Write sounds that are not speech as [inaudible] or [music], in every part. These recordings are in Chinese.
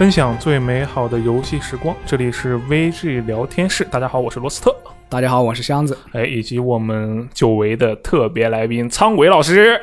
分享最美好的游戏时光，这里是 VG 聊天室。大家好，我是罗斯特，大家好，我是箱子。哎，以及我们久违的特别来宾苍鬼老师。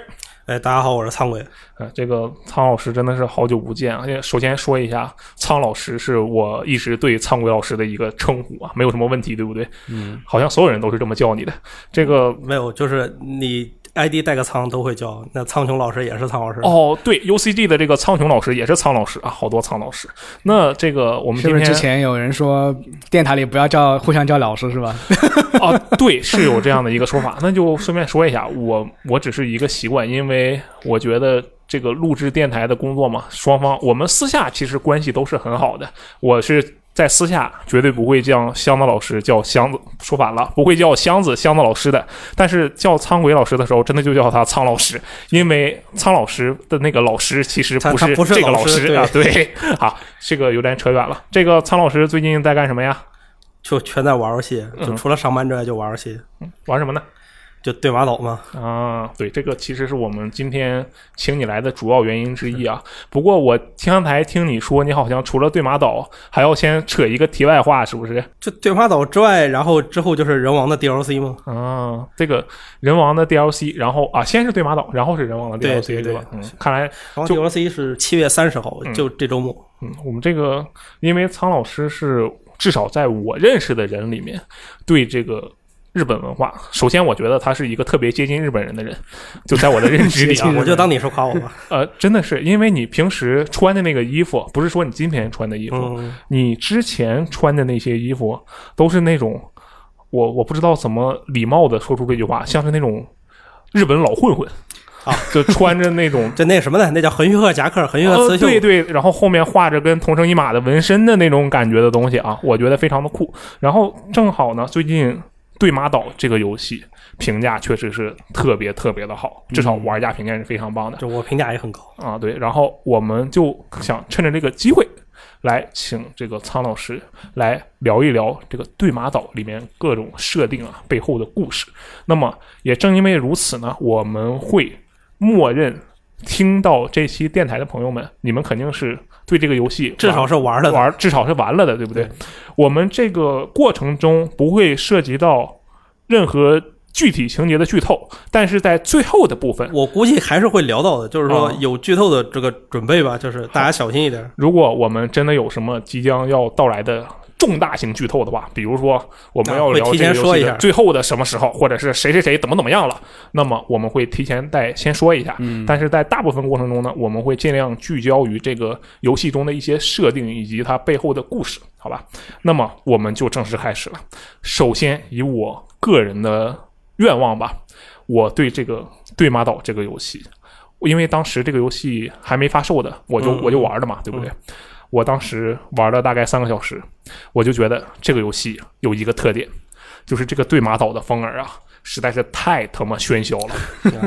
哎，大家好，我是苍鬼。呃，这个苍老师真的是好久不见啊！首先说一下，苍老师是我一直对苍鬼老师的一个称呼啊，没有什么问题，对不对？嗯，好像所有人都是这么叫你的。这个没有，就是你 ID 带个苍都会叫。那苍穹老师也是苍老师。哦，对，UCG 的这个苍穹老师也是苍老师啊，好多苍老师。那这个我们是不是之前有人说电台里不要叫互相叫老师是吧？哦，[laughs] 对，是有这样的一个说法。那就顺便说一下，我我只是一个习惯，因为我觉得。这个录制电台的工作嘛，双方我们私下其实关系都是很好的。我是在私下绝对不会叫箱子老师叫箱子，说反了，不会叫箱子箱子老师的。但是叫苍鬼老师的时候，真的就叫他苍老师，因为苍老师的那个老师其实不是这个老师啊。对，好，这个有点扯远了。这个苍老师最近在干什么呀？就全在玩游戏，就除了上班之外就玩游戏。玩什么呢？就对马岛嘛？啊，对，这个其实是我们今天请你来的主要原因之一啊。不过我刚才听你说，你好像除了对马岛，还要先扯一个题外话，是不是？就对马岛之外，然后之后就是人王的 DLC 吗？啊，这个人王的 DLC，然后啊，先是对马岛，然后是人王的 DLC，对吧？嗯，看来 DLC 是七月三十号，就这周末。嗯，我们这个因为苍老师是至少在我认识的人里面，对这个。日本文化，首先我觉得他是一个特别接近日本人的人，就在我的认知里啊，[laughs] 我就当你是夸我吧。呃，真的是，因为你平时穿的那个衣服，不是说你今天穿的衣服，你之前穿的那些衣服都是那种，我我不知道怎么礼貌的说出这句话，像是那种日本老混混啊，就穿着那种 [laughs] 就那什么的，那叫横须贺夹克、横须贺刺绣，对对，然后后面画着跟同城一马的纹身的那种感觉的东西啊，我觉得非常的酷。然后正好呢，最近。对马岛这个游戏评价确实是特别特别的好，至少玩家评价是非常棒的。就我评价也很高啊，对。然后我们就想趁着这个机会，来请这个苍老师来聊一聊这个对马岛里面各种设定啊背后的故事。那么也正因为如此呢，我们会默认听到这期电台的朋友们，你们肯定是对这个游戏至少是玩了玩，至少是玩了的，对不对？我们这个过程中不会涉及到任何具体情节的剧透，但是在最后的部分，我估计还是会聊到的，就是说有剧透的这个准备吧，就是大家小心一点。如果我们真的有什么即将要到来的。重大型剧透的话，比如说我们要聊这个游戏的最后的什么时候，或者是谁谁谁怎么怎么样了，那么我们会提前再先说一下。嗯，但是在大部分过程中呢，我们会尽量聚焦于这个游戏中的一些设定以及它背后的故事，好吧？那么我们就正式开始了。首先以我个人的愿望吧，我对这个《对马岛》这个游戏，因为当时这个游戏还没发售的，我就我就玩的嘛，对不对？我当时玩了大概三个小时，我就觉得这个游戏有一个特点，就是这个对马岛的风儿啊，实在是太他妈喧嚣了。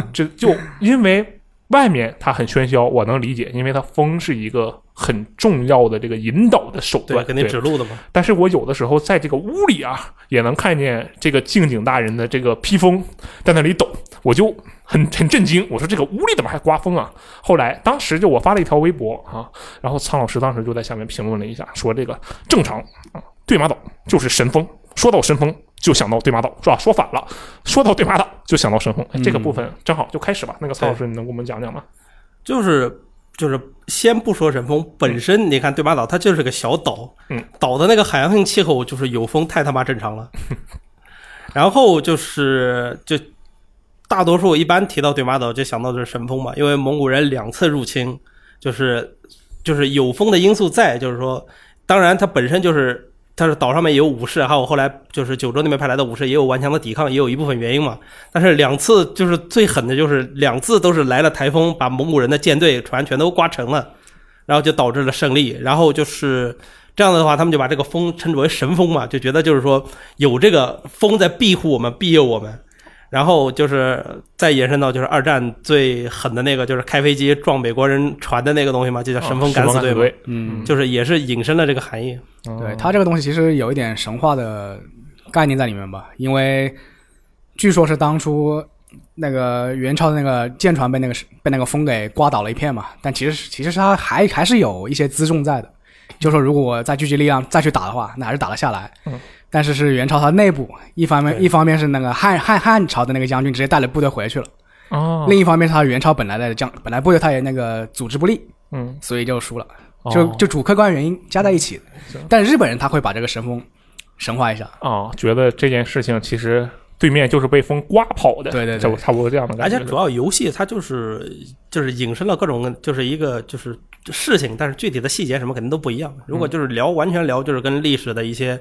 [laughs] 这就因为外面它很喧嚣，我能理解，因为它风是一个很重要的这个引导的手段，给你指路的嘛。但是我有的时候在这个屋里啊，也能看见这个静景大人的这个披风在那里抖，我就。很很震惊，我说这个屋里怎么还刮风啊？后来当时就我发了一条微博啊，然后苍老师当时就在下面评论了一下，说这个正常啊，对马岛就是神风，说到神风就想到对马岛是吧？说反了，说到对马岛就想到神风，这个部分正好就开始吧。那个苍老师，你能给我们讲讲吗？就是就是先不说神风本身，你看对马岛它就是个小岛，嗯，岛的那个海洋性气候就是有风太他妈正常了，[laughs] 然后就是就。大多数一般提到对马岛就想到的是神风嘛，因为蒙古人两次入侵，就是就是有风的因素在，就是说，当然它本身就是，它是岛上面也有武士，还有后来就是九州那边派来的武士也有顽强的抵抗，也有一部分原因嘛。但是两次就是最狠的，就是两次都是来了台风，把蒙古人的舰队船全都刮沉了，然后就导致了胜利。然后就是这样的话，他们就把这个风称之为神风嘛，就觉得就是说有这个风在庇护我们，庇佑我们。然后就是再延伸到就是二战最狠的那个，就是开飞机撞美国人船的那个东西嘛，就叫神风敢死队，嗯，就是也是引申了这个含义。对它这个东西其实有一点神话的概念在里面吧，因为据说是当初那个元朝的那个舰船被那个被那个风给刮倒了一片嘛，但其实其实它还还是有一些辎重在的，就说如果我再聚集力量再去打的话，那还是打得下来。嗯。但是是元朝它内部，一方面一方面是那个汉汉汉朝的那个将军直接带了部队回去了。哦。另一方面是他元朝本来的将本来部队他也那个组织不力。嗯。所以就输了。就就主客观原因加在一起。但日本人他会把这个神风神化一下。啊，觉得这件事情其实。对面就是被风刮跑的，对对，就差不多这样的感觉。而且主要游戏它就是就是引申了各种就是一个就是事情，但是具体的细节什么肯定都不一样。如果就是聊完全聊就是跟历史的一些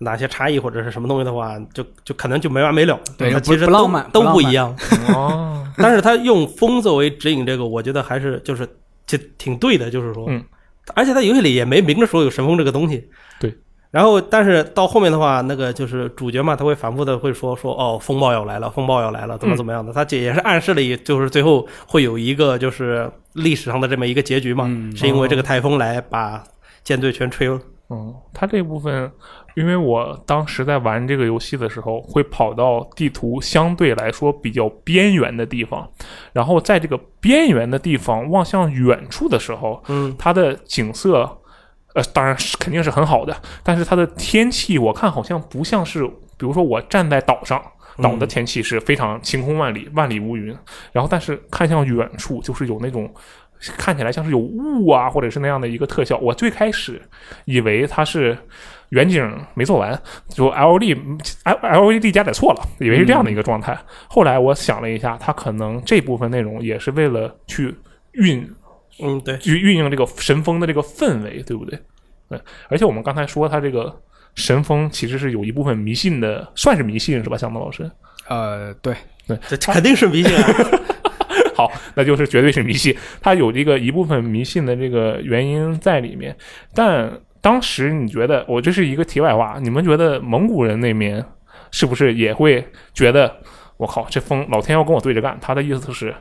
哪些差异或者是什么东西的话，就就可能就没完没了。对，其实浪漫都不一样。哦，[laughs] 但是他用风作为指引，这个我觉得还是就是就挺对的，就是说，嗯，而且在游戏里也没明着说有神风这个东西。对。然后，但是到后面的话，那个就是主角嘛，他会反复的会说说哦，风暴要来了，风暴要来了，怎么怎么样的？他这也是暗示了，就是最后会有一个就是历史上的这么一个结局嘛，是因为这个台风来把舰队全吹了。嗯，他这部分，因为我当时在玩这个游戏的时候，会跑到地图相对来说比较边缘的地方，然后在这个边缘的地方望向远处的时候，嗯，它的景色。呃，当然是肯定是很好的，但是它的天气我看好像不像是，比如说我站在岛上，岛的天气是非常晴空万里，万里无云，然后但是看向远处就是有那种看起来像是有雾啊，或者是那样的一个特效。我最开始以为它是远景没做完，就 L D L L E D 加载错了，以为是这样的一个状态。后来我想了一下，它可能这部分内容也是为了去运。嗯，对，去运用这个神风的这个氛围，对不对？对，而且我们刚才说他这个神风其实是有一部分迷信的，算是迷信是吧？向东老师？呃，对，对，这肯定是迷信。啊 [laughs] 好，那就是绝对是迷信。它有这个一部分迷信的这个原因在里面。但当时你觉得，我这是一个题外话，你们觉得蒙古人那边是不是也会觉得，我靠，这风老天要跟我对着干？他的意思就是。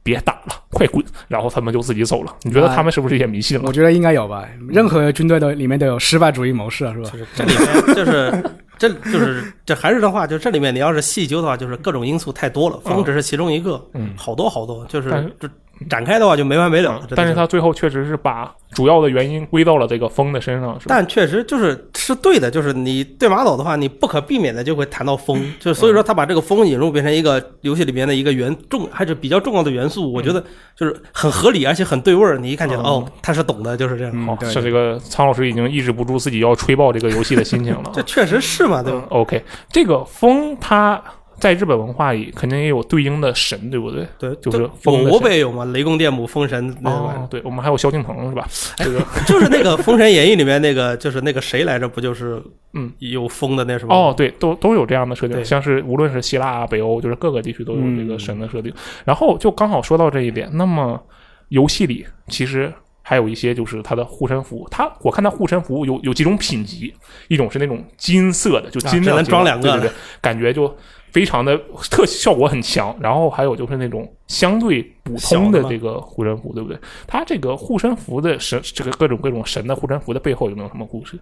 别打了，快滚！然后他们就自己走了。你觉得他们是不是也迷信了？我觉得应该有吧。任何军队的里面都有失败主义谋士，是吧？就是这里面就是这就是这还是的话，就这里面你要是细究的话，就是各种因素太多了。风只是其中一个，嗯，好多好多，就是这。展开的话就没完没了，但是他最后确实是把主要的原因归到了这个风的身上，是吧？但确实就是是对的，就是你对马岛的话，你不可避免的就会谈到风，[laughs] 就是所以说他把这个风引入变成一个游戏里面的一个元重还是比较重要的元素，我觉得就是很合理而且很对味儿。你一看就哦，他是懂的，就是这样。好，是这个苍老师已经抑制不住自己要吹爆这个游戏的心情了。[laughs] 这确实是嘛，对吧？OK，这个风它。在日本文化里，肯定也有对应的神，对不对？对，就是风我不也有吗？雷公电母、风神。哦，对，我们还有萧敬腾，是吧？[laughs] 这个 [laughs] 就是那个《封神演义》里面那个，[laughs] 就是那个谁来着？不就是嗯，有风的那什么？哦，对，都都有这样的设定，像是无论是希腊、北欧，就是各个地区都有这个神的设定。然后就刚好说到这一点，那么游戏里其实还有一些就是它的护身符，它我看它护身符有有几种品级，一种是那种金色的，就金能装两个，对对对，感觉就。非常的特效果很强，然后还有就是那种相对普通的这个护身符，对不对？它这个护身符的神，这个各种各种神的护身符的背后有没有什么故事？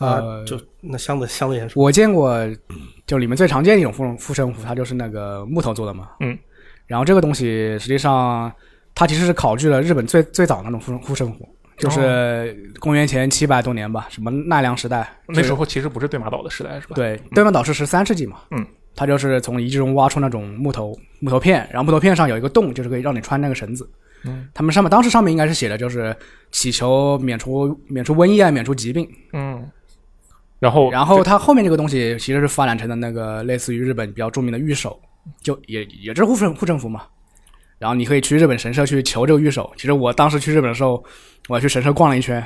啊，就那箱子箱子也是，我见过，就里面最常见的一种护护身符，它就是那个木头做的嘛。嗯，然后这个东西实际上它其实是考据了日本最最早那种护护身符。就是公元前七百多年吧，什么奈良时代，那时候其实不是对马岛的时代，是吧？对，对马岛是十三世纪嘛。嗯，他就是从遗迹中挖出那种木头木头片，然后木头片上有一个洞，就是可以让你穿那个绳子。嗯，他们上面当时上面应该是写的，就是祈求免除免除瘟疫啊，免除疾病。嗯，然后然后它后面这个东西其实是发展成的那个类似于日本比较著名的御守，就也也是护身护身符嘛。然后你可以去日本神社去求这个御守。其实我当时去日本的时候，我去神社逛了一圈。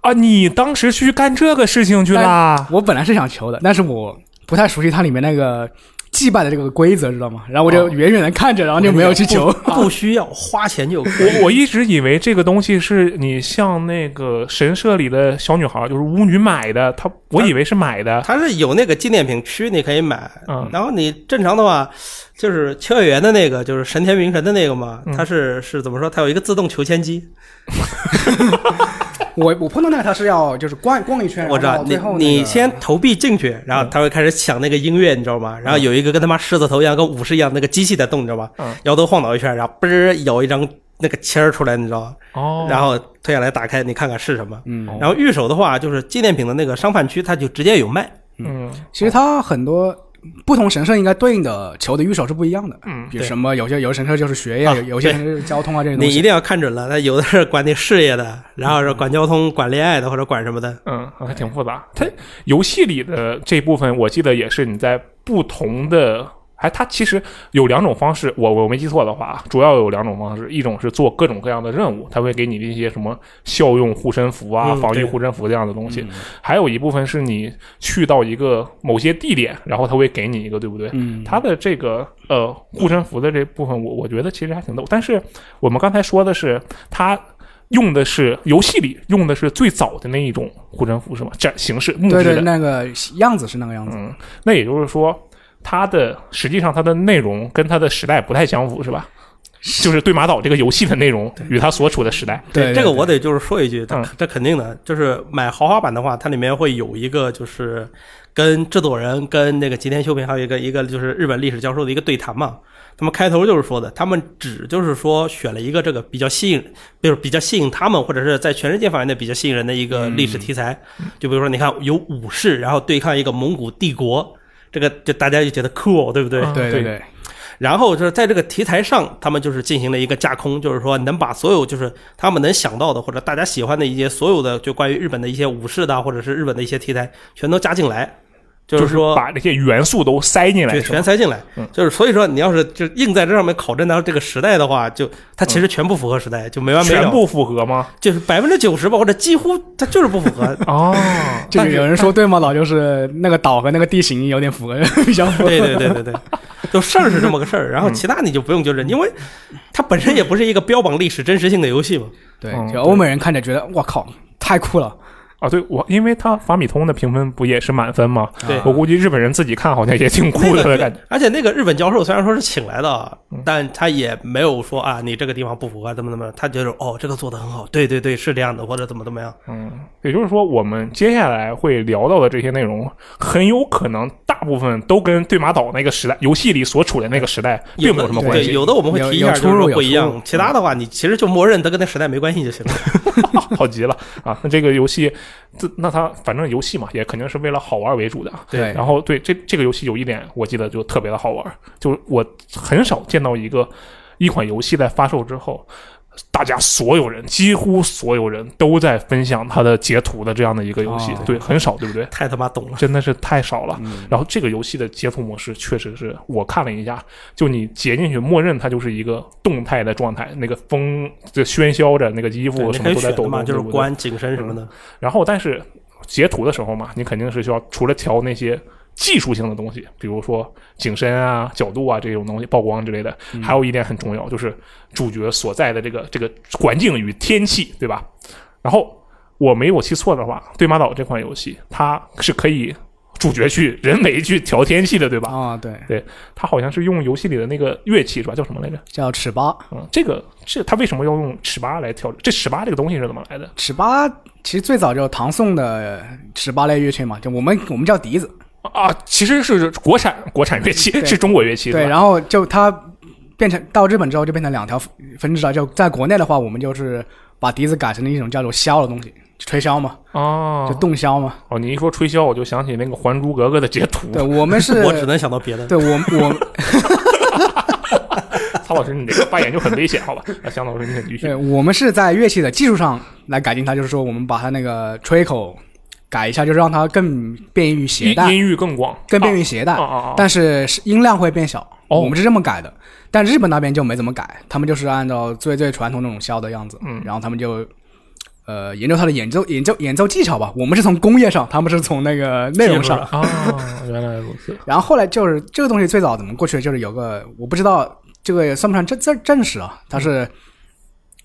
啊，你当时去干这个事情去了？我本来是想求的，但是我不太熟悉它里面那个。祭拜的这个规则知道吗？然后我就远远的看着，然后就没有去求。不需要花钱就。我我一直以为这个东西是你像那个神社里的小女孩，就是巫女买的。她我以为是买的。它是有那个纪念品区，你可以买。嗯。然后你正常的话，就是秋叶原的那个，就是神田明神的那个嘛，它是是怎么说？它有一个自动求签机。我 [laughs] 我碰到那个他是要就是逛逛一圈，我知道你你先投币进去，然后他会开始响那个音乐，你知道吗？然后有一个跟他妈狮子头一样跟武士一样那个机器在动，你知道吗？摇头晃脑一圈，然后嘣儿有一张那个签儿出来，你知道吗？哦，然后推下来打开，你看看是什么。嗯，然后御守的话，就是纪念品的那个商贩区，它就直接有卖。嗯，其实它很多不同神社应该对应的球的御守是不一样的。嗯，比如什么有些有些神社就是学业，有有些神社是交通啊这些东西。你一定要看准了，他有的是管你事业的，然后是管交通、管恋爱的，或者管什么的。嗯，还挺复杂。它游戏里的这部分，我记得也是你在不同的。哎，它其实有两种方式，我我没记错的话，主要有两种方式，一种是做各种各样的任务，它会给你一些什么效用护身符啊、防御护身符这样的东西；还有一部分是你去到一个某些地点，然后它会给你一个，对不对？嗯，它的这个呃护身符的这部分，我我觉得其实还挺逗。但是我们刚才说的是，它用的是游戏里用的是最早的那一种护身符，是吗？这形式木质的，对对，那个样子是那个样子。嗯，那也就是说。它的实际上它的内容跟它的时代不太相符，是吧？就是对马岛这个游戏的内容与它所处的时代。对这个我得就是说一句，这这肯定的，就是买豪华版的话，它里面会有一个就是跟制作人跟那个吉田修平还有一个一个就是日本历史教授的一个对谈嘛。他们开头就是说的，他们只就是说选了一个这个比较吸引，就是比较吸引他们或者是在全世界范围内比较吸引人的一个历史题材。就比如说，你看有武士，然后对抗一个蒙古帝国。这个就大家就觉得 cool，对不对？对对对。然后就是在这个题材上，他们就是进行了一个架空，就是说能把所有就是他们能想到的或者大家喜欢的一些所有的就关于日本的一些武士的或者是日本的一些题材全都加进来。就是说把这些元素都塞进来，对，全塞进来。就是所以说，你要是就硬在这上面考证到这个时代的话，就它其实全不符合时代，就没完没了。全部符合吗？就是百分之九十吧，或者几乎它就是不符合。[laughs] 哦，[laughs] 就是有人说对吗？老就是那个岛和那个地形有点符合，[laughs] 比较符合。对对对对对，就事儿是这么个事儿，然后其他你就不用纠正，因为它本身也不是一个标榜历史真实性的游戏嘛。对，就欧美人看着觉得我靠，太酷了。啊，对我，因为他法米通的评分不也是满分吗？对我估计日本人自己看好像也挺酷的感觉。而且那个日本教授虽然说是请来的，但他也没有说啊，你这个地方不符合怎么怎么，他觉得哦，这个做的很好，对对对，是这样的，或者怎么怎么样。嗯，也就是说，我们接下来会聊到的这些内容，很有可能大部分都跟对马岛那个时代游戏里所处的那个时代并没有什么关系。有的我们会提一下，就是不一样。其他的话，你其实就默认它跟那时代没关系就行了。[laughs] 好极了啊！那这个游戏。这那它反正游戏嘛，也肯定是为了好玩为主的。对，然后对这这个游戏有一点，我记得就特别的好玩，就我很少见到一个一款游戏在发售之后。大家所有人，几乎所有人都在分享他的截图的这样的一个游戏，对，很少，对不对？太他妈懂了，真的是太少了。然后这个游戏的截图模式确实是我看了一下，就你截进去，默认它就是一个动态的状态，那个风就喧嚣着，那个衣服什么都在抖动，就是关紧身什么的。然后，但是截图的时候嘛，你肯定是需要除了调那些。技术性的东西，比如说景深啊、角度啊这种东西、曝光之类的，还有一点很重要，就是主角所在的这个这个环境与天气，对吧？然后我没有记错的话，《对马岛》这款游戏它是可以主角去人为去调天气的，对吧？啊，对对，它好像是用游戏里的那个乐器是吧？叫什么来着？叫尺八。嗯，这个这它为什么要用尺八来调？这尺八这个东西是怎么来的？尺八其实最早就唐宋的尺八类乐器嘛，就我们我们叫笛子。啊，其实是国产国产乐器，是中国乐器。对，然后就它变成到日本之后就变成两条分支了。就在国内的话，我们就是把笛子改成了一种叫做箫的东西，吹箫嘛。哦，就洞箫嘛。哦，你一说吹箫，我就想起那个《还珠格格》的截图。对，我们是，[laughs] 我只能想到别的。对我，我，[laughs] 曹老师，你这个发言就很危险，好吧？那向老师，你继续。对，我们是在乐器的技术上来改进它，就是说，我们把它那个吹口。改一下，就是让它更便于携带，音域更广，更便于携带。但是音量会变小。我们是这么改的，但日本那边就没怎么改，他们就是按照最最传统那种箫的样子。嗯，然后他们就呃研究它的演奏演奏演奏技巧吧。我们是从工业上，他们是从那个内容上。啊，[laughs] 原来如此。然后后来就是这个东西最早怎么过去的，就是有个我不知道这个也算不算正正正史啊？他是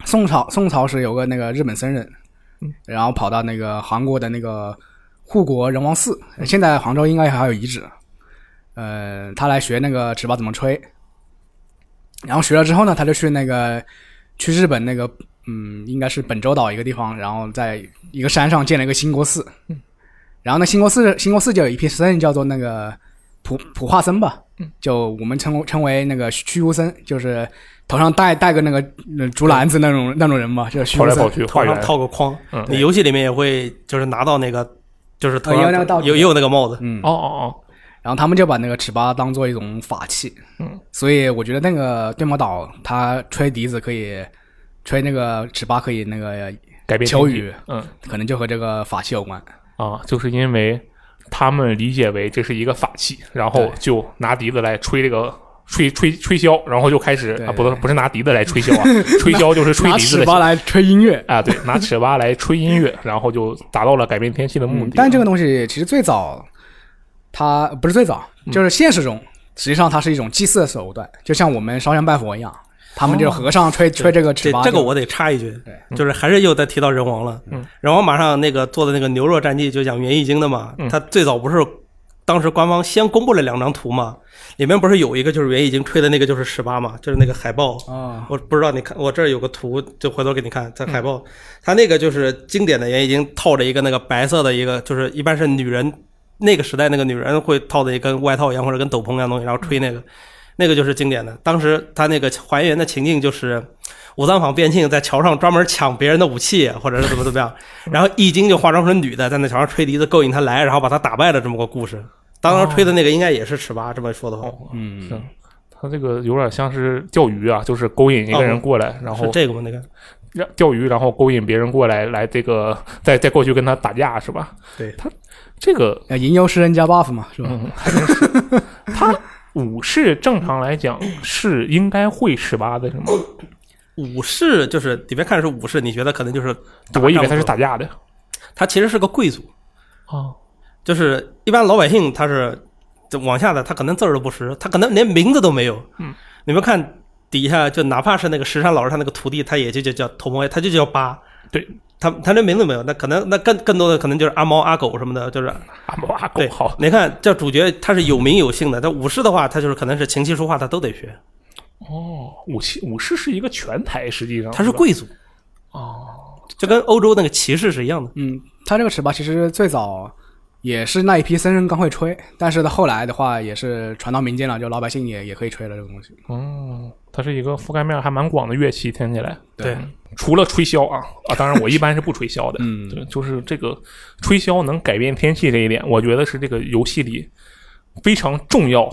宋朝宋朝时有个那个日本僧人。然后跑到那个韩国的那个护国仁王寺，现在杭州应该还有遗址。呃，他来学那个纸包怎么吹。然后学了之后呢，他就去那个去日本那个嗯，应该是本州岛一个地方，然后在一个山上建了一个新国寺。然后呢新国寺新国寺就有一批僧人叫做那个普普化僧吧，就我们称称为那个虚无僧，就是头上戴戴个那个竹篮子那种那种人嘛，就是虚无僧，头上套个框。你游戏里面也会就是拿到那个，就是头上有也有那个帽子。嗯，哦哦哦。然后他们就把那个尺八当做一种法器。嗯，所以我觉得那个对魔岛他吹笛子可以，吹那个尺八可以那个改变求雨。嗯，可能就和这个法器有关。啊，就是因为。他们理解为这是一个法器，然后就拿笛子来吹这个吹吹吹箫，然后就开始啊，不不不是拿笛子来吹箫啊，[laughs] 吹箫就是吹笛子的。拿尺八来吹音乐啊，对，[laughs] 拿尺八来吹音乐，然后就达到了改变天气的目的。但这个东西其实最早，它不是最早，就是现实中，实际上它是一种祭祀的手段，就像我们烧香拜佛一样。他们就和尚吹吹这个尺八，这个我得插一句，就是还是又在提到人王了。人王马上那个做的那个牛肉战记就讲园艺经的嘛，他最早不是当时官方先公布了两张图嘛，里面不是有一个就是园艺经吹的那个就是十八嘛，就是那个海报。啊，我不知道你看我这儿有个图，就回头给你看，在海报，他那个就是经典的园艺经套着一个那个白色的一个，就是一般是女人那个时代那个女人会套的一跟外套一样或者跟斗篷一样东西，然后吹那个。那个就是经典的，当时他那个还原的情境就是武藏坊边庆在桥上专门抢别人的武器，或者是怎么怎么样，[laughs] 然后易经就化妆成女的在那桥上吹笛子勾引他来，然后把他打败了这么个故事。当时吹的那个应该也是尺八，这么说的话，嗯，他这个有点像是钓鱼啊，就是勾引一个人过来，然后这个吗？那个让钓鱼，然后勾引别人过来，来这个再再过去跟他打架是吧？对他这个啊吟游诗人加 buff 嘛，是吧？[laughs] 他。武士正常来讲是应该会十八的，是吗？武士就是你别看是武士，你觉得可能就是，我以为他是打架的，他其实是个贵族啊，就是一般老百姓他是往下的，他可能字儿都不识，他可能连名字都没有。嗯，你们看底下，就哪怕是那个石山老师他那个徒弟，他也就叫叫头目，他就叫八。对。他他连名字没有，那可能那更更多的可能就是阿猫阿狗什么的，就是阿猫阿狗。对，好，你看这主角他是有名有姓的，他武士的话，他就是可能是琴棋书画他都得学。哦，武器武士是一个全才，实际上他是贵族。哦，就跟欧洲那个骑士是一样的。嗯，他这个尺八其实最早。也是那一批僧人刚会吹，但是到后来的话，也是传到民间了，就老百姓也也可以吹了这个东西。哦，它是一个覆盖面还蛮广的乐器，听起来。对，除了吹箫啊啊，当然我一般是不吹箫的。嗯，对，就是这个吹箫能改变天气这一点，我觉得是这个游戏里非常重要。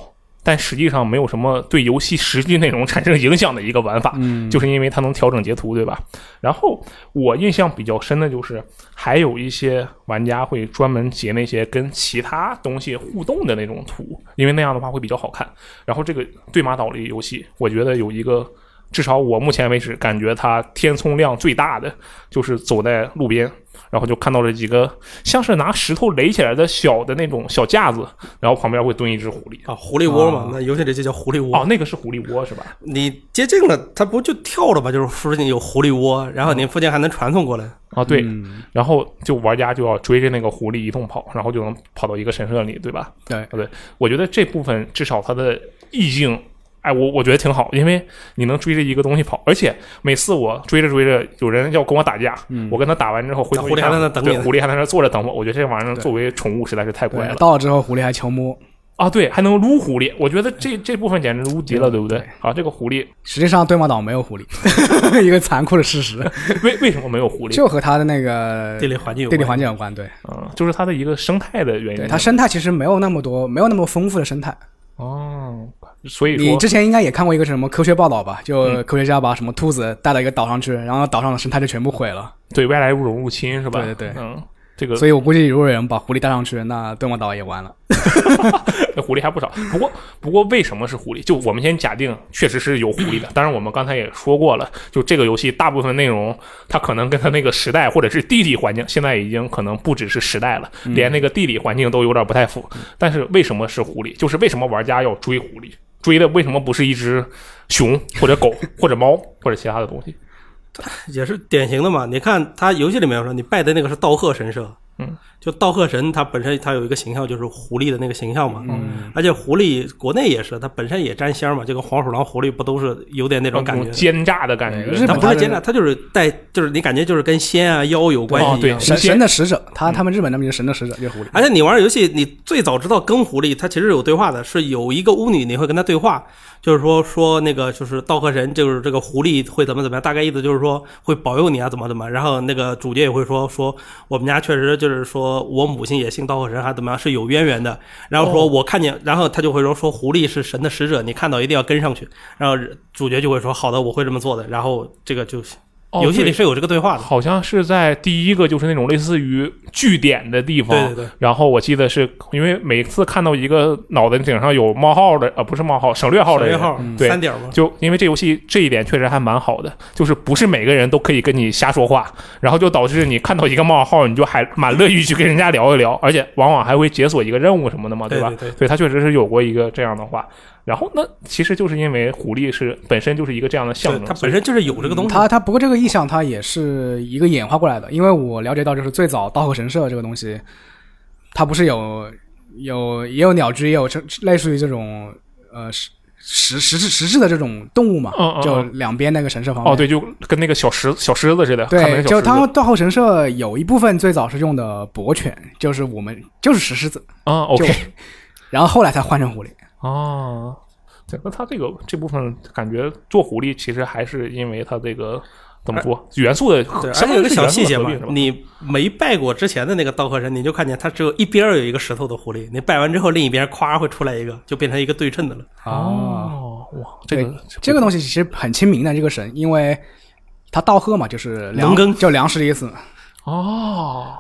但实际上没有什么对游戏实际内容产生影响的一个玩法，嗯，就是因为它能调整截图，对吧？然后我印象比较深的就是，还有一些玩家会专门截那些跟其他东西互动的那种图，因为那样的话会比较好看。然后这个对马岛的游戏，我觉得有一个，至少我目前为止感觉它填充量最大的，就是走在路边。然后就看到了几个像是拿石头垒起来的小的那种小架子，然后旁边会蹲一只狐狸啊，狐狸窝嘛，那游戏里就叫狐狸窝哦，那个是狐狸窝是吧？你接近了，它不就跳了吧？就是附近有狐狸窝，然后你附近还能传送过来啊，对，然后就玩家就要追着那个狐狸一通跑，然后就能跑到一个神社里，对吧？对，对，我觉得这部分至少它的意境。哎，我我觉得挺好，因为你能追着一个东西跑，而且每次我追着追着，有人要跟我打架，我跟他打完之后，回头狐狸还在那等你，狐狸还在那坐着等我。我觉得这玩意儿作为宠物实在是太乖了。到了之后，狐狸还求摸啊，对，还能撸狐狸，我觉得这这部分简直无敌了，对不对？啊，这个狐狸实际上对马岛没有狐狸，[laughs] 一个残酷的事实。[laughs] 为为什么没有狐狸？就和它的那个地理环境地理环境有关，对，嗯，就是它的一个生态的原因。它生态其实没有那么多，没有那么丰富的生态。哦。所以你之前应该也看过一个什么科学报道吧？就科学家把什么兔子带到一个岛上去，然后岛上的生态就全部毁了。对外来物种入侵是吧？对对对，嗯，这个。所以我估计如果有人把狐狸带上去，那对马岛也完了。那 [laughs] 狐狸还不少，不过不过为什么是狐狸？就我们先假定确实是有狐狸的。当然我们刚才也说过了，就这个游戏大部分内容，它可能跟它那个时代或者是地理环境，现在已经可能不只是时代了，连那个地理环境都有点不太符。但是为什么是狐狸？就是为什么玩家要追狐狸？追的为什么不是一只熊或者狗 [laughs] 或者猫或者其他的东西？也是典型的嘛。你看他游戏里面说你拜的那个是道贺神社，嗯，就道贺神它本身它有一个形象就是狐狸的那个形象嘛，嗯，而且狐狸国内也是，它本身也沾仙嘛，就跟黄鼠狼、狐狸不都是有点那种感觉？奸诈的感觉。它不是奸诈，它就是带，就是你感觉就是跟仙啊妖有关系哦，对。神神的使者，他他们日本那边就神的使者，就是狐狸。而且你玩游戏，你最早知道跟狐狸，它其实有对话的，是有一个巫女，你会跟他对话。就是说说那个就是道贺神，就是这个狐狸会怎么怎么样，大概意思就是说会保佑你啊，怎么怎么。然后那个主角也会说说我们家确实就是说我母亲也姓道贺神，还怎么样是有渊源的。然后说我看见，然后他就会说说狐狸是神的使者，你看到一定要跟上去。然后主角就会说好的，我会这么做的。然后这个就。游戏里是有这个对话的，好像是在第一个就是那种类似于据点的地方。对对对。然后我记得是因为每次看到一个脑袋顶上有冒号的，呃，不是冒号，省略号的，省略号，对，三点嘛。就因为这游戏这一点确实还蛮好的，就是不是每个人都可以跟你瞎说话，然后就导致你看到一个冒号，你就还蛮乐意去跟人家聊一聊，而且往往还会解锁一个任务什么的嘛，对吧？对对。所以他确实是有过一个这样的话。然后，那其实就是因为狐狸是本身就是一个这样的象征，它本身就是有这个东西。它它不过这个意象它也是一个演化过来的，因为我了解到就是最早稻荷神社这个东西，它不是有有也有鸟居，也有这类似于这种呃石石石质石质的这种动物嘛，就两边那个神社旁边。哦，对，就跟那个小石小狮子似的。对，就它道贺神社有一部分最早是用的博犬，就是我们就是石狮子啊，OK，然后后来才换成狐狸。哦，整个它这个这部分感觉做狐狸，其实还是因为他这个怎么说元素的，而且有个小细节嘛，你没拜过之前的那个道贺神，你就看见它只有一边有一个石头的狐狸，你拜完之后，另一边咵会出来一个，就变成一个对称的了。哦，哇，这个这个东西其实很亲民的这个神，因为它道贺嘛，就是农耕，叫粮食的意思。哦。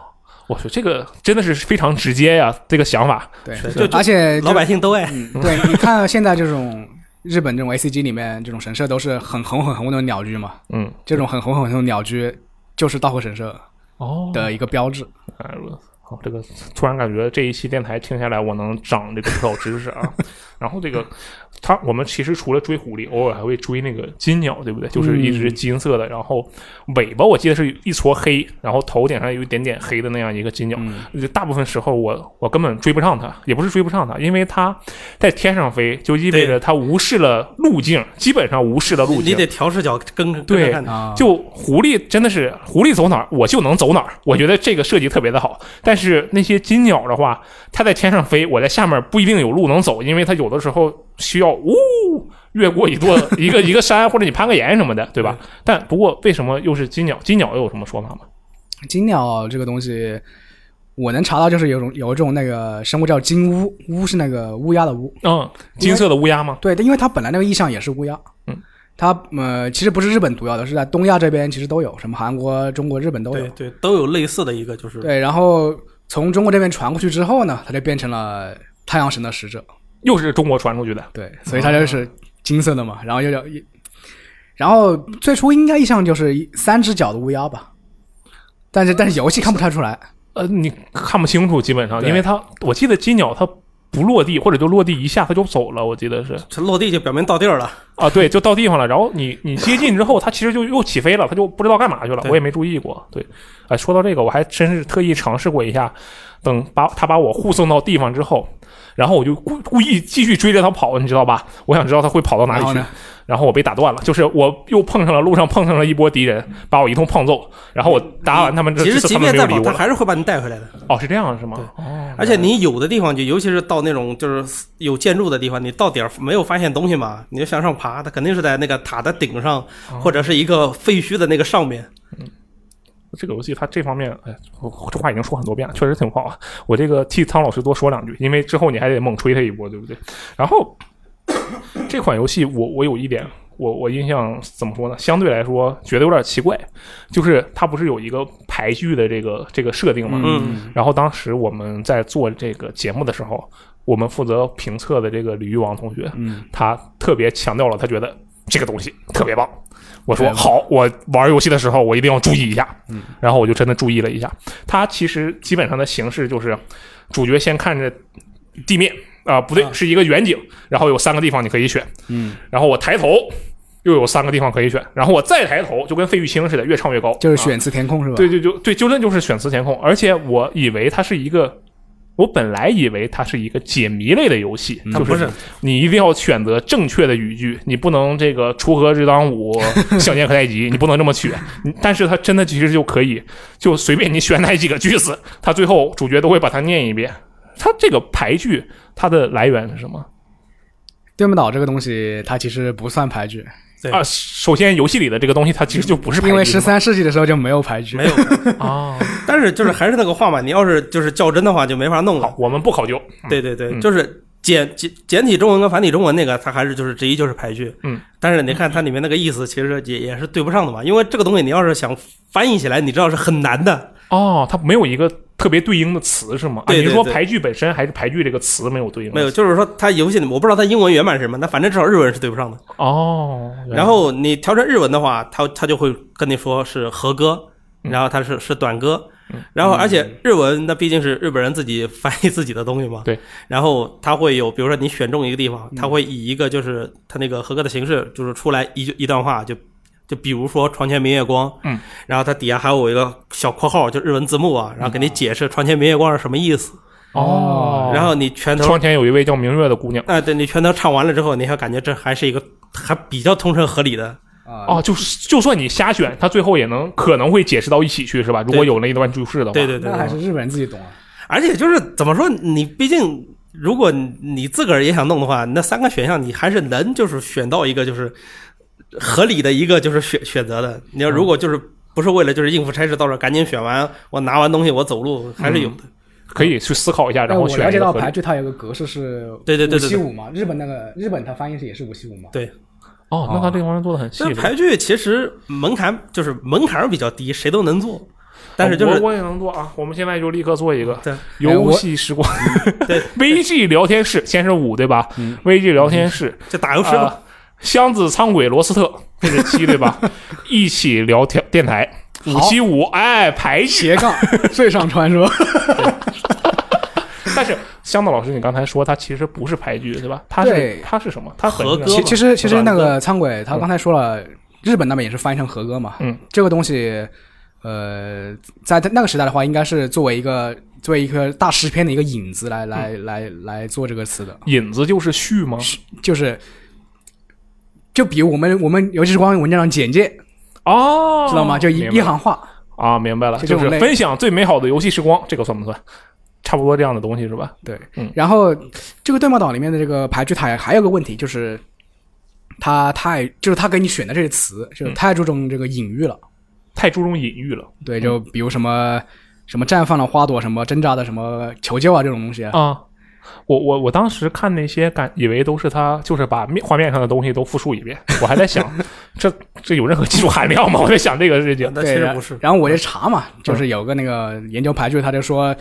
我说这个真的是非常直接呀，这个想法。对，就而且老百姓都爱。[laughs] 对，你看现在这种日本这种 A C G 里面这种神社都是很红很红的鸟居嘛。嗯，这种很红很红的鸟居就是道贺神社哦的一个标志。好，这个突然感觉这一期电台听下来，我能长这个 [laughs] 不少知识啊。然后这个。它我们其实除了追狐狸，偶尔还会追那个金鸟，对不对？就是一只金色的，然后尾巴我记得是一撮黑，然后头顶上有一点点黑的那样一个金鸟。大部分时候我我根本追不上它，也不是追不上它，因为它在天上飞，就意味着它无视了路径，基本上无视了路径。你得调视角跟对，就狐狸真的是狐狸走哪儿我就能走哪儿，我觉得这个设计特别的好。但是那些金鸟的话，它在天上飞，我在下面不一定有路能走，因为它有的时候需要。呜，越过一座 [laughs] 一个一个山，或者你攀个岩什么的，对吧？但不过为什么又是金鸟？金鸟又有什么说法吗？金鸟这个东西，我能查到就是有种有一种那个生物叫金乌，乌是那个乌鸦的乌，嗯，金色的乌鸦吗？对，因为它本来那个意象也是乌鸦，嗯，它呃其实不是日本独有的，是在东亚这边其实都有，什么韩国、中国、日本都有，对，都有类似的一个就是对，然后从中国这边传过去之后呢，它就变成了太阳神的使者。又是中国传出去的，对，所以它就是金色的嘛，然后又叫一，然后最初应该印象就是三只脚的乌鸦吧，但是但是游戏看不太出来，呃，你看不清楚，基本上，因为它我记得金鸟它不落地，或者就落地一下它就走了，我记得是，它落地就表明到地儿了。啊，对，就到地方了，然后你你接近之后，它其实就又起飞了，它就不知道干嘛去了，我也没注意过，对，哎，说到这个，我还真是特意尝试过一下，等把它把我护送到地方之后。然后我就故故意继续追着他跑，你知道吧？我想知道他会跑到哪里去。然后我被打断了，就是我又碰上了路上碰上了一波敌人，把我一通胖揍。然后我打完他们，其实即便再跑，他还是会把你带回来的。哦，是这样是吗？哦。而且你有的地方就尤其是到那种就是有建筑的地方，你到点儿没有发现东西嘛，你就向上爬，它肯定是在那个塔的顶上，或者是一个废墟的那个上面。嗯。这个游戏它这方面，哎，我这话已经说很多遍了，确实挺好啊。我这个替苍老师多说两句，因为之后你还得猛吹他一波，对不对？然后这款游戏，我我有一点，我我印象怎么说呢？相对来说觉得有点奇怪，就是它不是有一个排序的这个这个设定吗？嗯。然后当时我们在做这个节目的时候，我们负责评测的这个李玉王同学，嗯，他特别强调了，他觉得这个东西特别棒。我说好，我玩游戏的时候我一定要注意一下。嗯，然后我就真的注意了一下。它其实基本上的形式就是，主角先看着地面啊，不对，是一个远景，然后有三个地方你可以选。嗯，然后我抬头又有三个地方可以选，然后我再抬头就跟费玉清似的，越唱越高，就是选词填空是吧？对对就对，就那就是选词填空，而且我以为它是一个。我本来以为它是一个解谜类的游戏，它不是。你一定要选择正确的语句，你不能这个锄禾日当午，[laughs] 相见何太急，你不能这么选。但是它真的其实就可以，就随便你选哪几个句子，它最后主角都会把它念一遍。它这个排句，它的来源是什么？对马岛这个东西，它其实不算排句。啊，首先游戏里的这个东西，它其实就不是因为十三世纪的时候就没有牌句，没有啊。[laughs] [laughs] 但是就是还是那个话嘛，你要是就是较真的话，就没法弄了。我们不考究。对对对，就是简简简体中文跟繁体中文那个，它还是就是之一就是排序。嗯。但是你看它里面那个意思，其实也也是对不上的嘛。因为这个东西你要是想翻译起来，你知道是很难的。哦，它没有一个。特别对应的词是吗？你是说排句本身还是排句这个词没有对应？没有，就是说它游戏里我不知道它英文原版是什么，那反正至少日文是对不上的。哦。然后你调成日文的话，它它就会跟你说是和歌，然后它是是短歌，然后而且日文那毕竟是日本人自己翻译自己的东西嘛。对。然后他会有，比如说你选中一个地方，他会以一个就是他那个合格的形式，就是出来一一段话就。就比如说“床前明月光”，嗯，然后它底下还有一个小括号，就日文字幕啊，然后给你解释“床前明月光”是什么意思。哦，然后你全头床前有一位叫明月的姑娘。哎，对你全都唱完了之后，你还感觉这还是一个还比较通顺合理的哦，就是就算你瞎选，他最后也能可能会解释到一起去，是吧？如果有那一段注释的话，对对对，那还是日本人自己懂啊。而且就是怎么说，你毕竟如果你自个儿也想弄的话，那三个选项你还是能就是选到一个就是。合理的一个就是选选择的，你要如果就是不是为了就是应付差事，到这赶紧选完，我拿完东西我走路还是有的，可以去思考一下，然后选。我了解到牌剧它有个格式是对对对五七五嘛，日本那个日本它翻译是也是五七五嘛。对，哦，那他这个方面做的很细。排剧其实门槛就是门槛比较低，谁都能做，但是就是我也能做啊，我们现在就立刻做一个对。游戏时光，[laughs] 对。[laughs] VG 聊天室，先是五对吧？VG 聊天室。这打游戏吧。箱子仓鬼罗斯特，这是七对吧？[laughs] 一起聊天电台。五七五，哎，排斜杠最上传说。但是香子老师，你刚才说它其实不是排剧对吧？它是它是什么？它和歌。其其实其实那个仓鬼他刚才说了，日本那边也是翻译成和歌嘛。嗯，这个东西，呃，在那个时代的话，应该是作为一个作为一个大诗篇的一个引子来来来来做这个词的。引子就是序吗？就是。就比如我们我们尤其是关于文章上简介哦，知道吗？就一一行话啊，明白了，就是分享最美好的游戏时光，这个算不算？差不多这样的东西是吧？对，嗯。然后这个对马岛里面的这个排句，它还有个问题，就是它太就是它给你选的这些词，就是太注重这个隐喻了，太注重隐喻了。对，就比如什么什么绽放的花朵，什么挣扎的，什么求救啊，这种东西啊。我我我当时看那些感以为都是他，就是把面画面上的东西都复述一遍。[laughs] 我还在想，这这有任何技术含量吗？我在想这个事情。其实不是。然后我就查嘛，就是有个那个研究排剧，他就说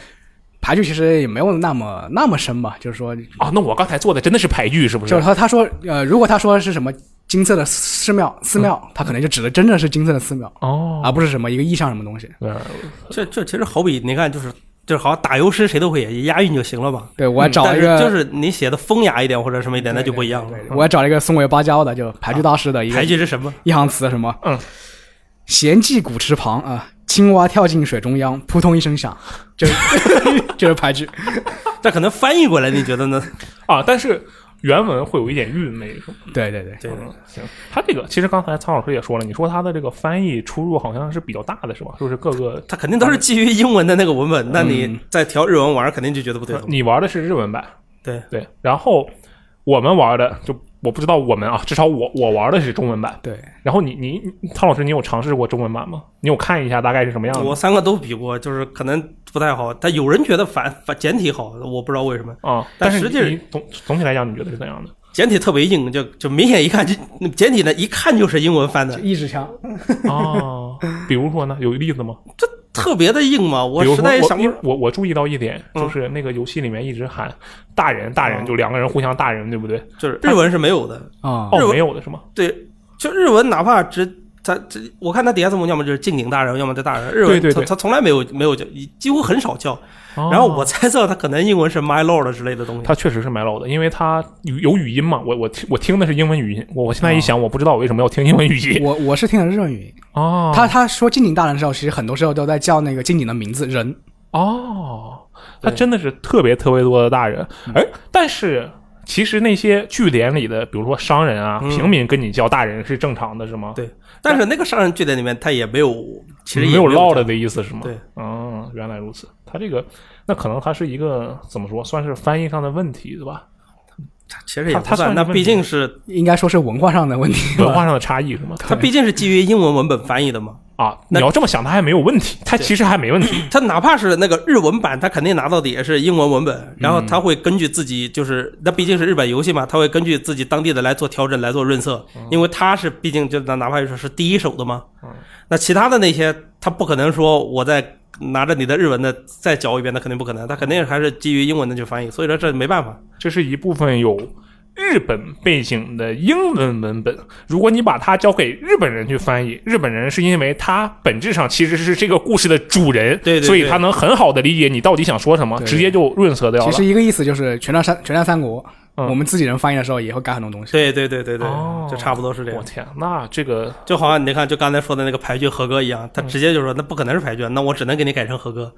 排剧其实也没有那么那么深吧，就是说啊，那我刚才做的真的是排剧是不是？就是他他说呃，如果他说是什么金色的寺庙寺庙，他可能就指的真的是金色的寺庙哦，而不是什么一个意象什么东西。这这其实好比你看就是。就是好像打油诗谁都会，押韵就行了吧。对我还找一个，就是你写的风雅一点或者什么一点，那就不一样了。我还找了一个松尾芭蕉的，就排句大师的一个排句是什么？一行词什么？嗯，闲寂古池旁啊，青蛙跳进水中央，扑通一声响，就是 [laughs] 就是排句。但可能翻译过来，你觉得呢？啊，但是。原文会有一点韵味，对对对，对，行。他这个其实刚才苍老师也说了，你说他的这个翻译出入好像是比较大的，是吧？就是各个，他肯定都是基于英文的那个文本，那你再调日文玩，肯定就觉得不对。你玩的是日文版，对对，然后我们玩的就。我不知道我们啊，至少我我玩的是中文版。对，然后你你汤老师，你有尝试过中文版吗？你有看一下大概是什么样子？我三个都比过，就是可能不太好。但有人觉得繁繁简体好，我不知道为什么啊。但实际总总体来讲，你觉得是怎样的？简体特别硬，就就明显一看就简体呢，一看就是英文翻的，意志强。哦，比如说呢，有例子吗？这。特别的硬吗？我实在想不，我我注意到一点，就是那个游戏里面一直喊“大人，大人”，就两个人互相“大人”，对不对？就是日文是没有的啊，哦，没有的是吗？对，就日文哪怕直他这我看他底下字幕，要么就是敬井大人，要么叫大人。日文他他从来没有没有叫，几乎很少叫。然后我猜测他可能英文是 my lord 之类的东西。他确实是 my lord，因为他有语音嘛。我我听我听的是英文语音。我我现在一想，我不知道我为什么要听英文语音。我我是听的日文语音。哦。他他说敬井大人的时候，其实很多时候都在叫那个敬井的名字人。哦。他真的是特别特别多的大人。哎，但是。其实那些据点里的，比如说商人啊、平民，跟你叫大人是正常的，是吗？对。但是那个商人据点里面，他也没有，其实没有落了的意思，是吗？对。哦，原来如此。他这个，那可能他是一个怎么说，算是翻译上的问题，对吧？其实也不算，那毕竟是应该说是文化上的问题，文化上的差异，是吗？它毕竟是基于英文文本翻译的嘛。啊，你要这么想，它还没有问题。它其实还没问题。它哪怕是那个日文版，它肯定拿到的也是英文文本，然后他会根据自己，就是那毕竟是日本游戏嘛，他会根据自己当地的来做调整，来做润色，因为他是毕竟就哪哪怕说是第一手的嘛。那其他的那些，他不可能说我在拿着你的日文的再嚼一遍，那肯定不可能，他肯定还是基于英文的去翻译。所以说这没办法，这是一部分有。日本背景的英文文本，如果你把它交给日本人去翻译，日本人是因为他本质上其实是这个故事的主人，对，所以他能很好的理解你到底想说什么，直接就润色掉了。其实一个意思就是《全战三全战三国》，我们自己人翻译的时候也会改很多东西。对对对对对，就差不多是这样。我天，那这个就好像你看，就刚才说的那个牌局合格一样，他直接就说那不可能是牌局，那我只能给你改成合格。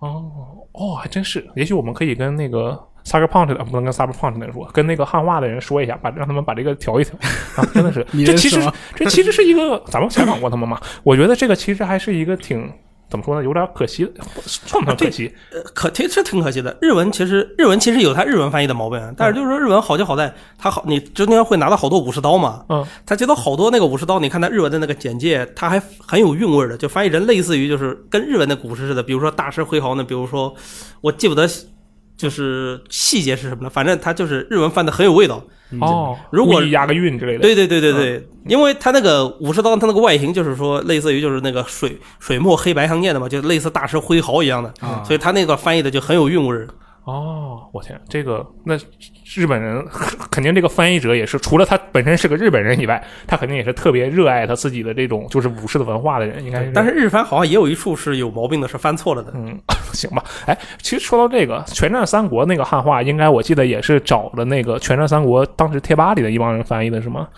哦哦，还真是，也许我们可以跟那个。萨克胖的不能跟萨克胖那说，跟那个汉化的人说一下，把让他们把这个调一调。[laughs] 啊，真的是，这其实这其实是一个，咱们采访过他们嘛？我觉得这个其实还是一个挺怎么说呢，有点可惜，算不上可惜，呃，可挺是挺可惜的。日文其实日文其实有它日文翻译的毛病，但是就是说日文好就好在它好，你中间会拿到好多武士刀嘛，嗯，他接到好多那个武士刀，你看他日文的那个简介，他还很有韵味的，就翻译成类似于就是跟日文的古诗似的，比如说大师挥毫呢，比如说我记不得。就是细节是什么呢？反正它就是日文翻的很有味道哦。如果押个韵之类的，对对对对对，因为它那个武士刀，它那个外形就是说类似于就是那个水水墨黑白相间的嘛，就类似大师挥毫一样的，所以它那个翻译的就很有韵味儿。哦，我天，这个那日本人肯定这个翻译者也是，除了他本身是个日本人以外，他肯定也是特别热爱他自己的这种就是武士的文化的人，应该是。但是日翻好像也有一处是有毛病的，是翻错了的。嗯，[laughs] 行吧。哎，其实说到这个《全战三国》那个汉化，应该我记得也是找了那个《全战三国》当时贴吧里的一帮人翻译的，是吗？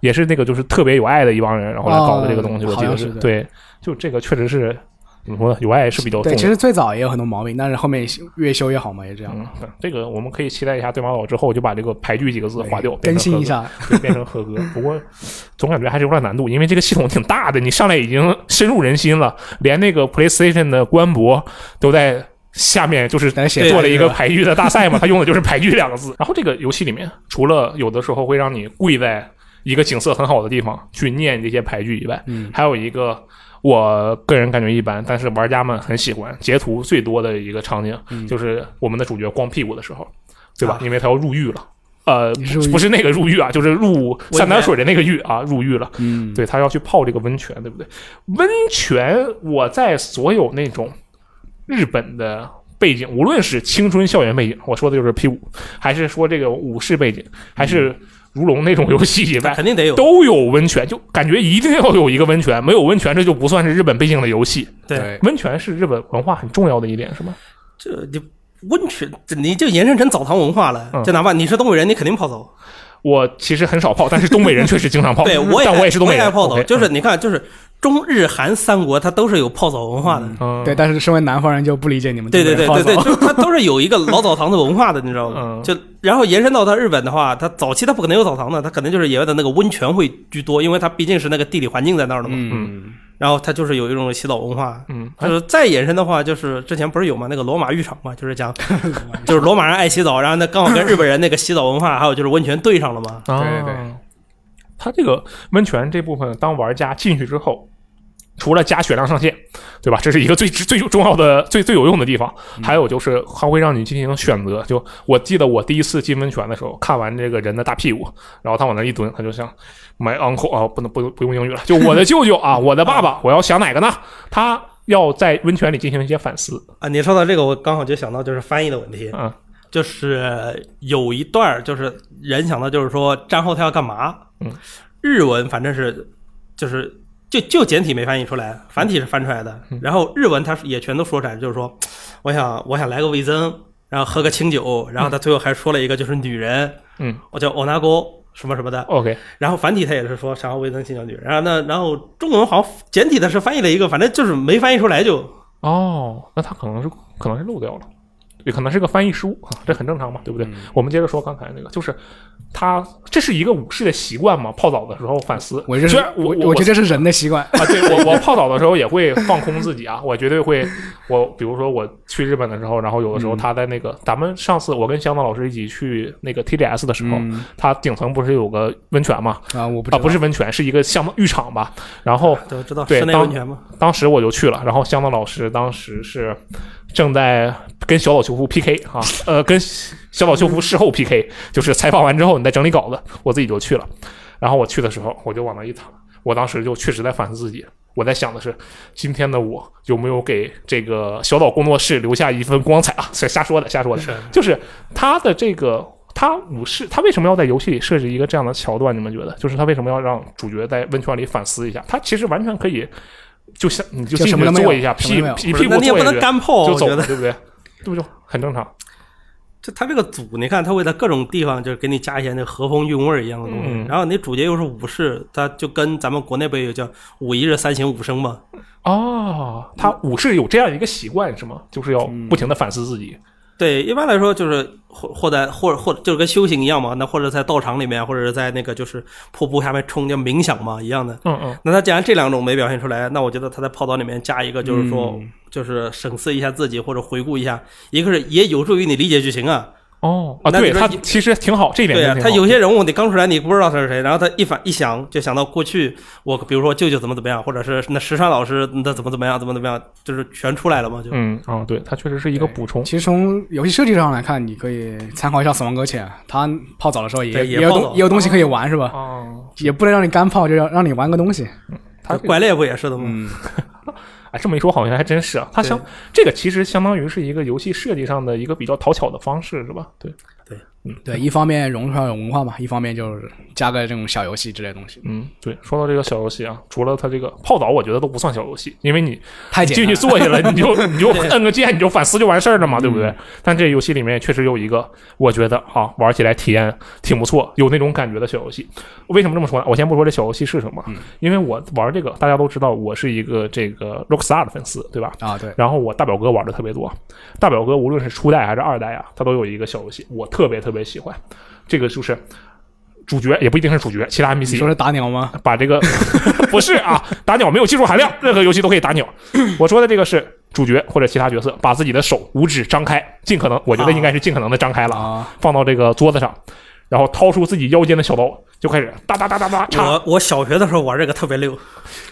也是那个就是特别有爱的一帮人，然后来搞的这个东西，我记得是。对，就这个确实是。怎么说？有爱是比较对，其实最早也有很多毛病，但是后面越修越好嘛，也这样。嗯，这个我们可以期待一下对马岛之后就把这个“排剧”几个字划掉，更新一下，变成合格。不过总感觉还是有点难度，因为这个系统挺大的，你上来已经深入人心了，连那个 PlayStation 的官博都在下面就是做了一个排剧的大赛嘛，他用的就是“排剧”两个字。然后这个游戏里面，除了有的时候会让你跪在一个景色很好的地方去念这些排剧以外，嗯，还有一个。我个人感觉一般，但是玩家们很喜欢截图最多的一个场景，就是我们的主角光屁股的时候，对吧？因为他要入狱了，呃，不是那个入狱啊，就是入三点水的那个狱啊，入狱了。嗯，对他要去泡这个温泉，对不对？温泉，我在所有那种日本的背景，无论是青春校园背景，我说的就是 P 五，还是说这个武士背景，还是。如龙那种游戏以外，肯定得有，都有温泉，就感觉一定要有一个温泉。没有温泉，这就不算是日本背景的游戏。对，温泉是日本文化很重要的一点，是吗？这你温泉，你就延伸成澡堂文化了。就哪怕你是东北人，你肯定泡澡。我其实很少泡，但是东北人确实经常泡。对，我也，但我也是东北人。泡澡就是你看，就是中日韩三国，它都是有泡澡文化的。对，但是身为南方人就不理解你们。对对对对对，就它都是有一个老澡堂的文化的，你知道吗？就然后延伸到它日本的话，它早期它不可能有澡堂的，它可能就是野外的那个温泉会居多，因为它毕竟是那个地理环境在那儿的嘛。嗯。然后它就是有一种洗澡文化，嗯，就是再延伸的话，就是之前不是有吗？那个罗马浴场嘛，就是讲，[laughs] [laughs] 就是罗马人爱洗澡，然后那刚好跟日本人那个洗澡文化，还有就是温泉对上了嘛。对对对，它这个温泉这部分，当玩家进去之后。除了加血量上限，对吧？这是一个最最重要的、最最有用的地方。还有就是，它会让你进行选择。就我记得我第一次进温泉的时候，看完这个人的大屁股，然后他往那一蹲，他就像 my uncle 啊，不能不不用英语了，就我的舅舅啊，我的爸爸，我要想哪个呢？他要在温泉里进行一些反思啊。你说到这个，我刚好就想到就是翻译的问题啊，就是有一段就是人想到就是说战后他要干嘛？嗯，日文反正是就是。就就简体没翻译出来，繁体是翻出来的。然后日文它也全都说出来，就是说，我想我想来个味增，然后喝个清酒，然后他最后还说了一个就是女人，嗯，我叫欧纳沟什么什么的。OK，然后繁体他也是说想要味增清酒女人，然后那然后中文好像简体的是翻译了一个，反正就是没翻译出来就。哦，那他可能是可能是漏掉了，也可能是个翻译失误，啊这很正常嘛，对不对？我们接着说刚才那个，就是他这是一个武士的习惯嘛，泡澡的时候反思。我这是虽然我我我觉得这是人的习惯。啊，对我我泡澡的时候也会放空自己啊，我绝对会，我比如说我去日本的时候，然后有的时候他在那个、咱们上次我跟香港老师一起去那个 TGS 的时候，嗯他顶层不是有个温泉嘛？啊，我不知啊，道不是温泉，是一个像浴场吧？然后都知道对室内当温泉嘛，当时我就去了，然后香港老师当时是正在跟小岛秀夫 PK 啊，呃，跟小岛秀夫事后 PK，就是采访完之后你再整理稿子，我自己就去了。然后我去的时候，我就往那一躺，我当时就确实在反思自己，我在想的是，今天的我有没有给这个小岛工作室留下一份光彩啊？是 [laughs] 瞎说的，瞎说的，就是他的这个。他武士，他为什么要在游戏里设置一个这样的桥段？你们觉得，就是他为什么要让主角在温泉里反思一下？他其实完全可以，就像你就进就什么都没有去坐一下，屁一你也不能干泡，我觉得就走了，对不对？对不就？很正常。就他这个组，你看他会在各种地方就是给你加一些那和风韵味儿一样的东西。嗯然后你主角又是武士，他就跟咱们国内不也有叫五一日三省吾身吗？哦，他武士有这样一个习惯是吗？就是要不停的反思自己。对，一般来说就是或或在或或就是跟修行一样嘛，那或者在道场里面，或者是在那个就是瀑布下面冲叫冥想嘛一样的。嗯嗯，那他既然这两种没表现出来，那我觉得他在泡澡里面加一个，就是说，嗯就是审视一下自己或者回顾一下，一个是也有助于你理解剧情啊。哦啊，对他其实挺好，这一点对啊，他有些人物你刚出来你不知道他是谁，然后他一反一想就想到过去，我比如说舅舅怎么怎么样，或者是那石川老师那怎么怎么样怎么怎么样，就是全出来了嘛，就。嗯啊，对，他确实是一个补充。其实从游戏设计上来看，你可以参考一下《死亡搁浅》，他泡澡的时候也也也有东也有东西可以玩，是吧？哦，也不能让你干泡，就让让你玩个东西。他怪猎不也是的吗？嗯，[laughs] 哎，这么一说好像还真是啊。它相这个其实相当于是一个游戏设计上的一个比较讨巧的方式，是吧？对，对，一方面融入上有文化嘛，一方面就是加个这种小游戏之类的东西，嗯，对。说到这个小游戏啊，除了它这个泡澡，我觉得都不算小游戏，因为你。进去坐下了，你就 [laughs] 你就摁个键，你就反思就完事儿了嘛，对不对？但这游戏里面确实有一个，我觉得啊，玩起来体验挺不错，有那种感觉的小游戏。为什么这么说呢？我先不说这小游戏是什么，因为我玩这个，大家都知道我是一个这个 Rockstar 的粉丝，对吧？啊，对，然后我大表哥玩的特别多，大表哥无论是初代还是二代啊，他都有一个小游戏，我特别特别喜欢。这个就是主角，也不一定是主角，其他你 NPC 说是打鸟吗？把这个 [laughs] 不是啊，打鸟没有技术含量，任何游戏都可以打鸟。我说的这个是主角或者其他角色把自己的手五指张开，尽可能，我觉得应该是尽可能的张开了，啊，放到这个桌子上，然后掏出自己腰间的小刀，就开始哒哒哒哒哒插。我我小学的时候玩这个特别溜，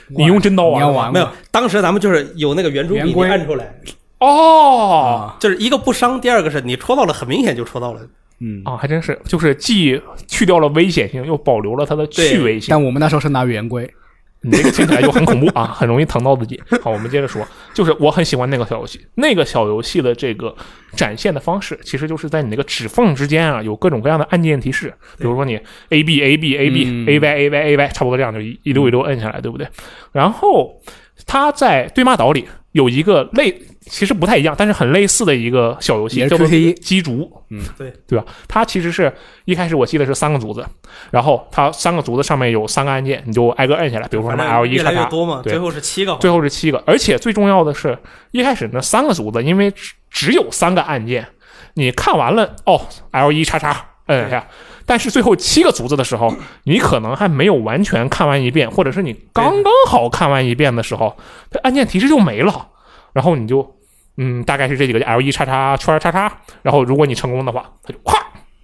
你用真刀玩没有，当时咱们就是有那个圆珠笔，你按出来，哦啊，就是一个不伤，第二个是你戳到了，很明显就戳到了。嗯，啊，还真是，就是既去掉了危险性，又保留了它的趣味性。但我们那时候是拿圆规，[laughs] 你这个听起来就很恐怖啊，很容易疼到自己。好，我们接着说，就是我很喜欢那个小游戏，那个小游戏的这个展现的方式，其实就是在你那个指缝之间啊，有各种各样的按键提示，比如说你 A B A B A B 嗯 A Y A Y A Y，差不多这样就一一溜一溜摁下来，对不对？然后它在对骂岛里有一个类，其实不太一样，但是很类似的一个小游戏，叫做机竹。嗯，对对吧？它其实是一开始我记得是三个竹子，然后它三个竹子上面有三个按键，你就挨个摁下来，比如说什么 L 一越叉叉，来越多嘛，最后是七个。最后是七个。而且最重要的是，一开始那三个竹子，因为只只有三个按键，你看完了哦，L 一叉叉摁一下。但是最后七个竹子的时候，你可能还没有完全看完一遍，或者是你刚刚好看完一遍的时候，它按键提示就没了，然后你就嗯，大概是这几个 L 一叉叉圈叉叉，然后如果你成功的话，它就咵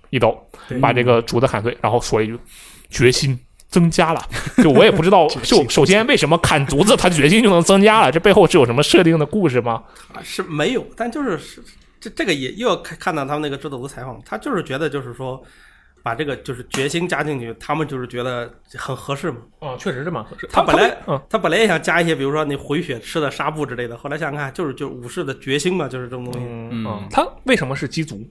一刀把这个竹子砍碎，然后说一句决心。增加了，就我也不知道，[laughs] 就首先为什么砍竹子，他决心就能增加了？这背后是有什么设定的故事吗？啊是没有，但就是是这这个也又要看看到他们那个制作组采访，他就是觉得就是说把这个就是决心加进去，他们就是觉得很合适嘛。哦，确实是蛮合适。他本来嗯，他本来也想加一些，比如说你回血吃的纱布之类的，后来想想看，就是就是武士的决心嘛，就是这种东西，嗯嗯嗯，它为什么是鸡足？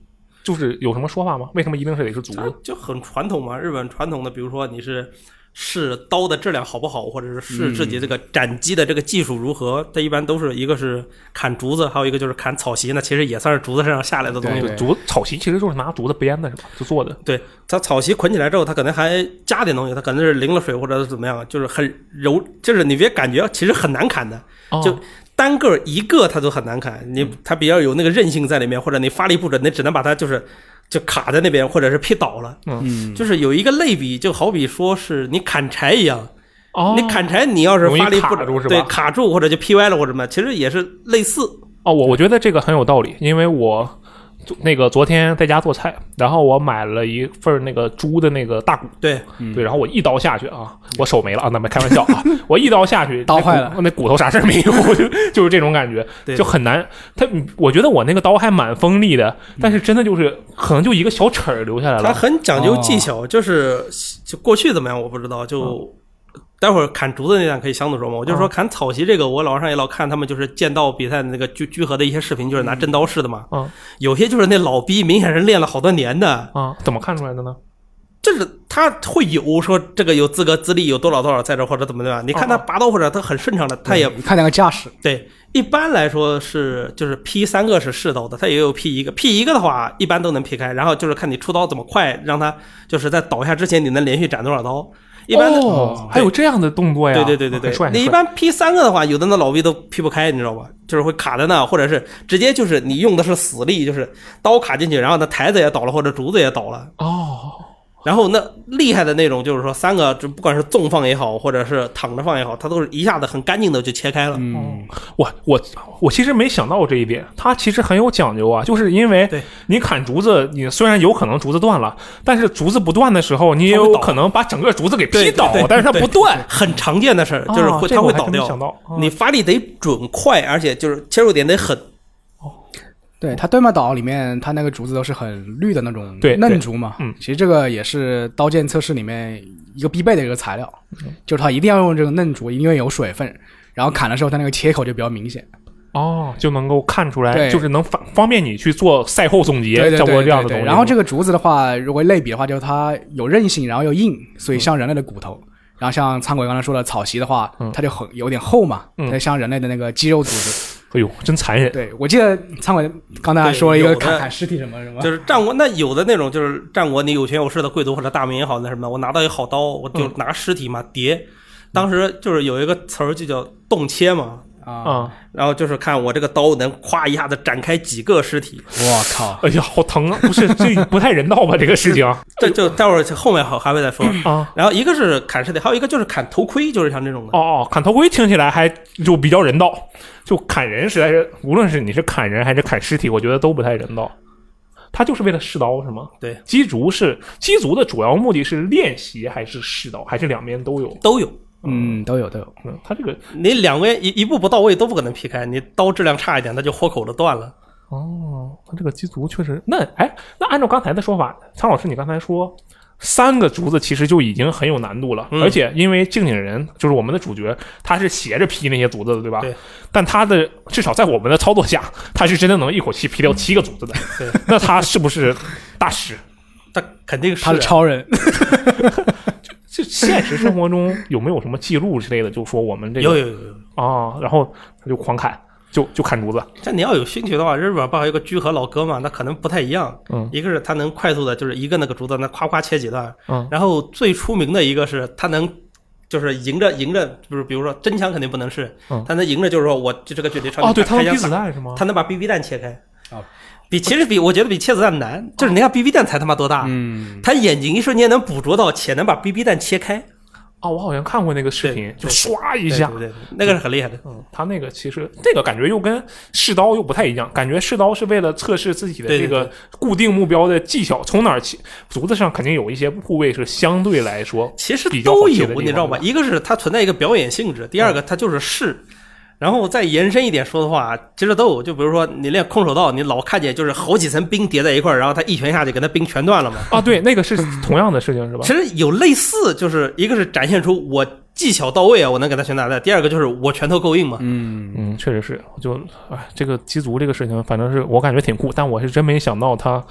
就是有什么说法吗？为什么一定是得是竹子？它就很传统嘛。日本传统的，比如说你是试刀的质量好不好，或者是试自己这个斩击的这个技术如何。它一般都是一个是砍竹子，还有一个就是砍草席。那其实也算是竹子身上下来的东西。竹草席其实就是拿竹子编的，是吧？就做的。对，它草席捆起来之后，它可能还加点东西，它可能是淋了水或者是怎么样，就是很柔，就是你别感觉其实很难砍的，就单个一个它都很难砍。你它比较有那个韧性在里面，或者你发力不准，你只能把它就是。就卡在那边，或者是劈倒了。嗯，就是有一个类比，就好比说是你砍柴一样。哦，你砍柴，你要是发力不准，对，卡住或者就劈歪了或者什么，其实也是类似。哦，我我觉得这个很有道理，因为我。那个昨天在家做菜，然后我买了一份那个猪的那个大骨，对对，然后我一刀下去啊，我手没了啊，那没开玩笑啊，[laughs] 我一刀下去，刀坏了，那骨头啥事没有，就就是这种感觉，就很难。他，我觉得我那个刀还蛮锋利的，但是真的就是可能就一个小齿儿留下来了。它很讲究技巧，就是就过去怎么样我不知道，就。待会儿砍竹子那段可以相对说嘛，我就说砍草席这个，我老上也老看他们就是剑道比赛的那个聚聚合的一些视频，就是拿真刀试的嘛。嗯，有些就是那老逼，明显是练了好多年的。啊，怎么看出来的呢？就是他会有说这个有资格资历有多少多少在这或者怎么的吧？你看他拔刀或者他很顺畅的，他也看那个架势。对，一般来说是就是劈三个是试刀的，他也有劈一个，劈一个的话一般都能劈开，然后就是看你出刀怎么快，让他就是在倒下之前你能连续斩多少刀。一般的还有这样的动作呀？对对对对对，你一般劈三个的话，有的那老 V 都劈不开，你知道吧？就是会卡在那，或者是直接就是你用的是死力，就是刀卡进去，然后那台子也倒了，或者竹子也倒了。哦。然后那厉害的那种，就是说三个，就不管是纵放也好，或者是躺着放也好，它都是一下子很干净的就切开了。嗯，我我我其实没想到这一点，它其实很有讲究啊，就是因为你砍竹子，你虽然有可能竹子断了，但是竹子不断的时候，你也有可能把整个竹子给劈倒，但是它不断，很常见的事儿，就是会它会倒掉。你发力得准快，而且就是切入点得狠。对它对马岛里面，它那个竹子都是很绿的那种嫩竹嘛。嗯，其实这个也是刀剑测试里面一个必备的一个材料，就是它一定要用这个嫩竹，因为有水分，然后砍的时候它那个切口就比较明显。哦，就能够看出来，就是能方方便你去做赛后总结，对对这样的东西。然后这个竹子的话，如果类比的话，就是它有韧性，然后又硬，所以像人类的骨头。然后像苍鬼刚才说的草席的话，它就很有点厚嘛，它像人类的那个肌肉组织。哎呦，真残忍！对我记得餐馆刚才还说了一个砍砍尸体什么什么，就是战国那有的那种就是战国你有权有势的贵族或者大名也好那什么，我拿到一好刀，我就拿尸体嘛叠。当时就是有一个词儿就叫动切嘛。啊，然后就是看我这个刀能咵一下子展开几个尸体，我靠！哎呀，好疼啊！不是这不太人道吧？这个事情，[laughs] 这就待会儿后面还还会再说啊。然后一个是砍尸体，还有一个就是砍头盔，就是像这种的。哦哦，砍头盔听起来还就比较人道，就砍人实在是，无论是你是砍人还是砍尸体，我觉得都不太人道。他就是为了试刀是吗？对，击足是击足的主要目的是练习还是试刀，还是两边都有？都有。嗯，都有都有。嗯，他这个你两个一一步不到位都不可能劈开，你刀质量差一点，那就豁口的断了。哦，他这个机足确实，那哎，那按照刚才的说法，苍老师你刚才说三个竹子其实就已经很有难度了，而且因为静景人就是我们的主角，他是斜着劈那些竹子的，对吧？对。但他的至少在我们的操作下，他是真的能一口气劈掉七个竹子的。对。那他是不是大师？他肯定是，他是超人。[laughs] 就现实生活中有没有什么记录之类的？就说我们这个有有有有啊，然后他就狂砍，就就砍竹子。但你要有兴趣的话，日本不还有个居合老哥嘛？那可能不太一样。嗯，一个是他能快速的，就是一个那个竹子，那夸夸切几段。嗯，然后最出名的一个是他能，就是迎着迎着，就是比如说真枪肯定不能试，他能迎着，就是说我就这个距离哦，对他能子弹是吗？他能把 BB 弹切开。比其实比我觉得比切子弹难，就是你看 BB 弹才他妈多大？嗯，他眼睛一瞬间能捕捉到，且能把 BB 弹切开。哦，我好像看过那个视频，就唰一下，对对，那个是很厉害的。嗯，他那个其实这个感觉又跟试刀又不太一样，感觉试刀是为了测试自己的这个固定目标的技巧，从哪儿起，竹子上肯定有一些部位是相对来说其实都有，你知道吧？一个是它存在一个表演性质，第二个它就是试。然后再延伸一点说的话，其实都有。就比如说你练空手道，你老看见就是好几层冰叠在一块儿，然后他一拳下去，给他冰全断了嘛。啊，对，那个是同样的事情是吧？其实有类似，就是一个是展现出我技巧到位啊，我能给他全打在；第二个就是我拳头够硬嘛。嗯嗯，确实是。就哎，这个击足这个事情，反正是我感觉挺酷，但我是真没想到他。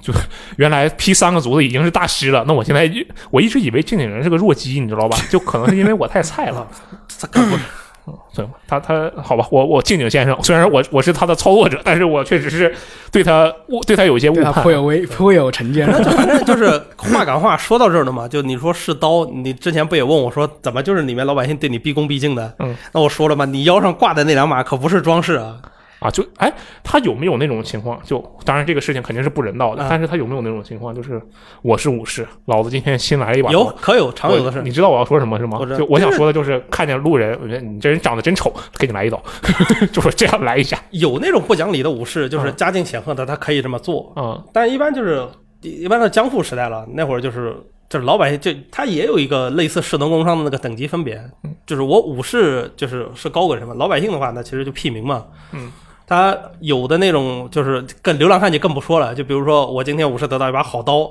就原来劈三个足的已经是大师了，那我现在我一直以为静景人是个弱鸡，你知道吧？就可能是因为我太菜了。[laughs] 嗯，对，他他好吧，我我静静先生，虽然我我是他的操作者，但是我确实是对他误对他有一些误判，颇有微颇有成见。反正就是话赶话，说到这儿了嘛，就你说是刀，你之前不也问我说，怎么就是里面老百姓对你毕恭毕敬的？嗯，那我说了嘛，你腰上挂的那两把可不是装饰啊。啊，就哎，他有没有那种情况？就当然这个事情肯定是不人道的，但是他有没有那种情况？就是我是武士，老子今天新来一把，有可有常有的事。你知道我要说什么是吗？就我想说的就是看见路人，我觉得你这人长得真丑，给你来一刀，[laughs] 就是这样来一下。有那种不讲理的武士，就是家境显赫的，他可以这么做嗯，但一般就是一般的江户时代了，那会儿就是就是老百姓，就他也有一个类似士农工商的那个等级分别，就是我武士就是是高个什么，老百姓的话那其实就屁民嘛，嗯。他有的那种就是跟流浪汉就更不说了，就比如说我今天武士得到一把好刀，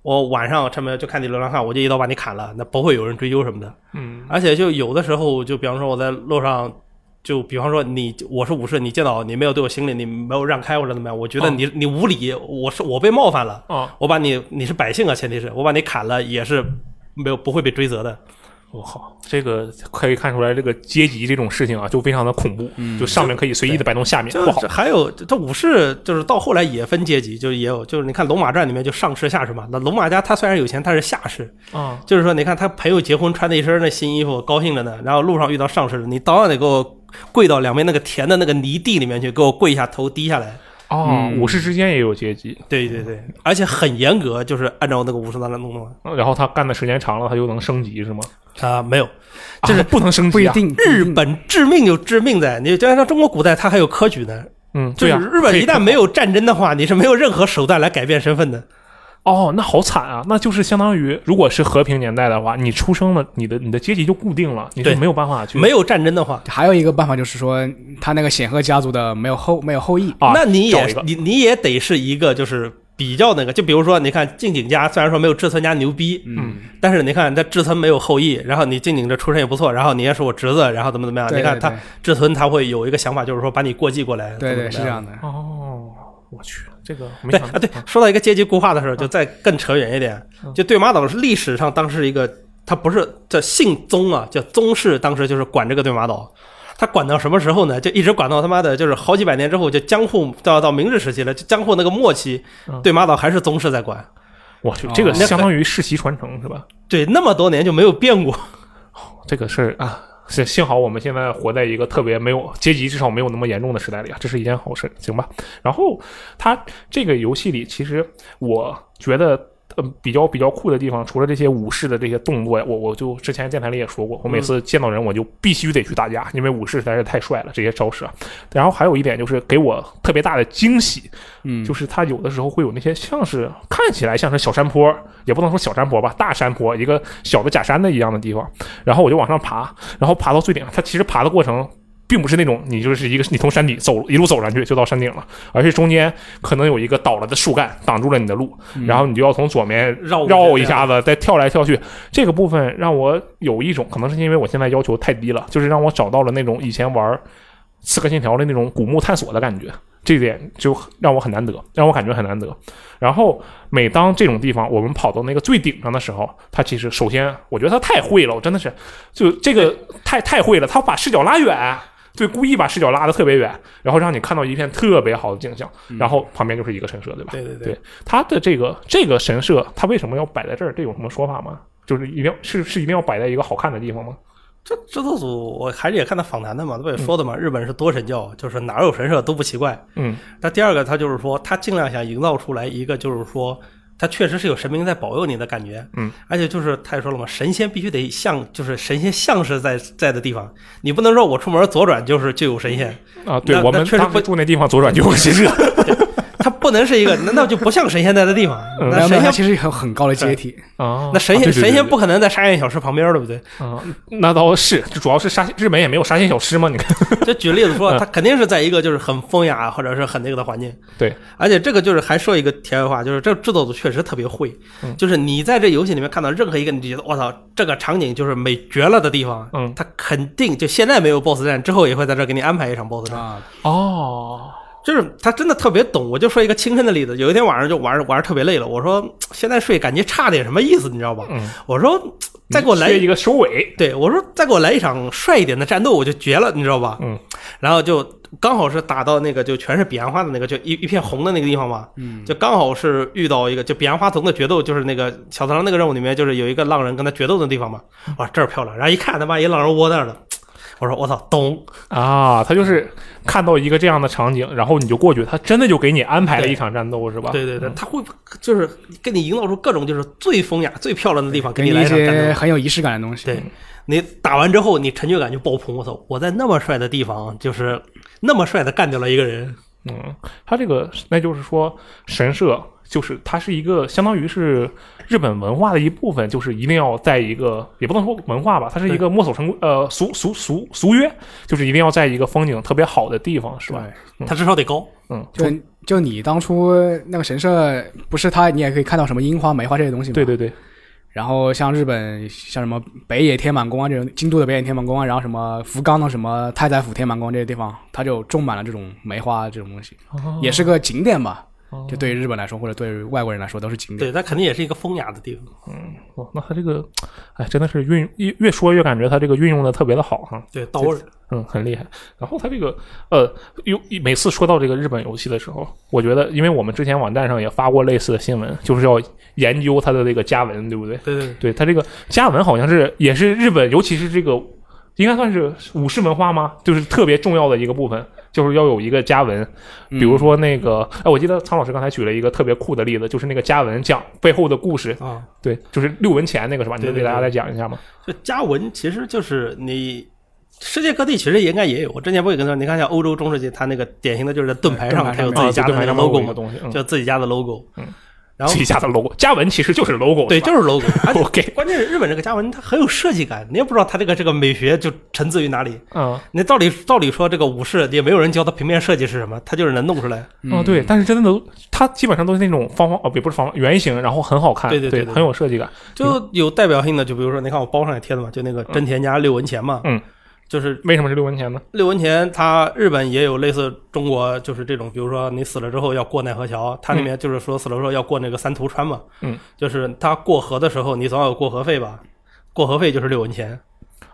我晚上出门就看你流浪汉，我就一刀把你砍了，那不会有人追究什么的。嗯，而且就有的时候，就比方说我在路上，就比方说你我是武士，你见到你没有对我行礼，你没有让开或者怎么样，我觉得你你无礼，我是我被冒犯了啊，我把你你是百姓啊，前提是我把你砍了也是没有不会被追责的。我靠，这个可以看出来，这个阶级这种事情啊，就非常的恐怖。嗯，就上面可以随意的摆弄下面，不好。还有这武士，就是到后来也分阶级，就也有，就是你看《龙马传》里面就上士下士嘛。那龙马家他虽然有钱，他是下士啊。就是说，你看他朋友结婚穿的一身那新衣服，高兴着呢。然后路上遇到上士，你当然得给我跪到两边那个田的那个泥地里面去，给我跪一下头低下来。哦，武士之间也有阶级，对对对，而且很严格，就是按照那个武士道来弄的。然后他干的时间长了，他就能升级是吗？啊，没有，就是不能升级。不一定，日本致命就致命在你，就像中国古代，它还有科举呢。嗯，就是日本一旦没有战争的话，你是没有任何手段来改变身份的。哦，那好惨啊！那就是相当于，如果是和平年代的话，你出生了，你的你的阶级就固定了，你是没有办法去。没有战争的话，还有一个办法就是说，他那个显赫家族的没有后没有后裔啊，那你也你你也得是一个就是比较那个，就比如说你看静景家，虽然说没有志村家牛逼，嗯，但是你看他志村没有后裔，然后你静景这出身也不错，然后你也是我侄子，然后怎么怎么样？你看他志村他会有一个想法，就是说把你过继过来，对对是这样的。哦，我去。这个对啊，对，说到一个阶级固化的时候，就再更扯远一点。就对马岛是历史上当时一个，他不是叫姓宗啊，叫宗室，当时就是管这个对马岛。他管到什么时候呢？就一直管到他妈的，就是好几百年之后，就江户到到明治时期了。就江户那个末期，对马岛还是宗室在管。我去，这个相当于世袭传承是吧？对，那么多年就没有变过。这个是啊。幸幸好我们现在活在一个特别没有阶级，至少没有那么严重的时代里啊，这是一件好事，行吧？然后它这个游戏里，其实我觉得。呃，比较比较酷的地方，除了这些武士的这些动作呀，我我就之前电台里也说过，我每次见到人我就必须得去打架，因为武士实在是太帅了，这些招式。然后还有一点就是给我特别大的惊喜，嗯，就是他有的时候会有那些像是看起来像是小山坡，也不能说小山坡吧，大山坡，一个小的假山的一样的地方，然后我就往上爬，然后爬到最顶，他其实爬的过程。并不是那种你就是一个你从山底走一路走上去就到山顶了，而是中间可能有一个倒了的树干挡住了你的路，然后你就要从左面绕绕一下子，再跳来跳去。这个部分让我有一种可能是因为我现在要求太低了，就是让我找到了那种以前玩《刺客信条》的那种古墓探索的感觉，这点就让我很难得，让我感觉很难得。然后每当这种地方我们跑到那个最顶上的时候，他其实首先我觉得他太会了，我真的是就这个太太会了，他把视角拉远。对，故意把视角拉得特别远，然后让你看到一片特别好的景象，然后旁边就是一个神社，对吧？对对对。他的这个这个神社，他为什么要摆在这儿？这有什么说法吗？就是一定要是是一定要摆在一个好看的地方吗？这制作组我还是也看他访谈的嘛，他不也说的嘛？日本是多神教，就是哪有神社都不奇怪。嗯。那第二个，他就是说，他尽量想营造出来一个，就是说。他确实是有神明在保佑你的感觉，嗯，而且就是他也说了嘛，神仙必须得像，就是神仙像是在在的地方，你不能说我出门左转就是就有神仙。啊。对我们确实不住那地方左转就有神社，他 [laughs] 不能是一个，[laughs] 难道就不像神仙待的地方？那神仙其实有很高的阶梯啊。那神仙神仙不可能在沙县小吃旁边，对不对？啊，那倒是，就主要是沙日本也没有沙县小吃嘛。你看，[laughs] 就举例子说，他肯定是在一个就是很风雅或者是很那个的环境。对，而且这个就是还说一个题外话，就是这制作组确实特别会，就是你在这游戏里面看到任何一个你觉得我操这个场景就是美绝了的地方，嗯，他肯定就现在没有 BOSS 战，之后也会在这给你安排一场 BOSS 战。哦。就是他真的特别懂，我就说一个亲身的例子。有一天晚上就玩玩的特别累了，我说现在睡感觉差点什么意思，你知道吧？嗯。我说再给我来一个收尾。对，我说再给我来一场帅一点的战斗，我就绝了，你知道吧？嗯。然后就刚好是打到那个就全是彼岸花的那个就一一片红的那个地方嘛。嗯。就刚好是遇到一个就彼岸花丛的决斗，就是那个小螳螂那个任务里面就是有一个浪人跟他决斗的地方嘛。哇，这儿漂亮！然后一看他妈一浪人窝那儿了。我说我操，咚啊！他就是看到一个这样的场景，然后你就过去，他真的就给你安排了一场战斗，是吧？对对对，他会就是给你营造出各种就是最风雅、最漂亮的地方，给你来一场战斗，很有仪式感的东西。对你打完之后，你成就感就爆棚。我操，我在那么帅的地方，就是那么帅的干掉了一个人。嗯，他这个那就是说神社。就是它是一个相当于是日本文化的一部分，就是一定要在一个也不能说文化吧，它是一个墨守成呃俗俗俗俗约，就是一定要在一个风景特别好的地方，是吧？它至少得高。嗯，就就你当初那个神社，不是它，你也可以看到什么樱花、梅花这些东西吗？对对对。然后像日本像什么北野天满宫啊这种，京都的北野天满宫啊，然后什么福冈的什么太宰府天满宫这些地方，它就种满了这种梅花这种东西，也是个景点吧。就对于日本来说，或者对于外国人来说，都是景点。对，它肯定也是一个风雅的地方。嗯，哦，那它这个，哎，真的是运越越说越感觉它这个运用的特别的好哈。对，到位。嗯，很厉害。然后它这个，呃，有每次说到这个日本游戏的时候，我觉得，因为我们之前网站上也发过类似的新闻，就是要研究它的这个加文，对不对？对对。对它这个加文好像是也是日本，尤其是这个应该算是武士文化吗？就是特别重要的一个部分。就是要有一个家文，比如说那个，哎，我记得苍老师刚才举了一个特别酷的例子，就是那个家文讲背后的故事啊，对，就是六文钱那个是吧？你能给大家再讲一下吗？就家文其实就是你世界各地其实应该也有，我之前不也跟他说，你看像欧洲中世纪，他那个典型的就是在盾牌上还有自己家的 logo 嘛，东西，就自己家的 logo，嗯。然后自己家的 logo，加文其实就是 logo，对，就是 logo。[laughs] OK，关键是日本这个加文它很有设计感，你也不知道它这个这个美学就沉自于哪里。嗯，那道理道理说这个武士也没有人教他平面设计是什么，他就是能弄出来。嗯，对，但是真的都，它基本上都是那种方方哦，也不是方圆形，然后很好看，对对对，很有设计感。就有代表性的，就比如说，你看我包上也贴的嘛，就那个真田家六文钱嘛。嗯。就是为什么是六文钱呢？六文钱，它日本也有类似中国，就是这种，比如说你死了之后要过奈何桥，它里面就是说死了之后要过那个三途川嘛。嗯，就是他过河的时候，你总要有过河费吧？过河费就是六文钱。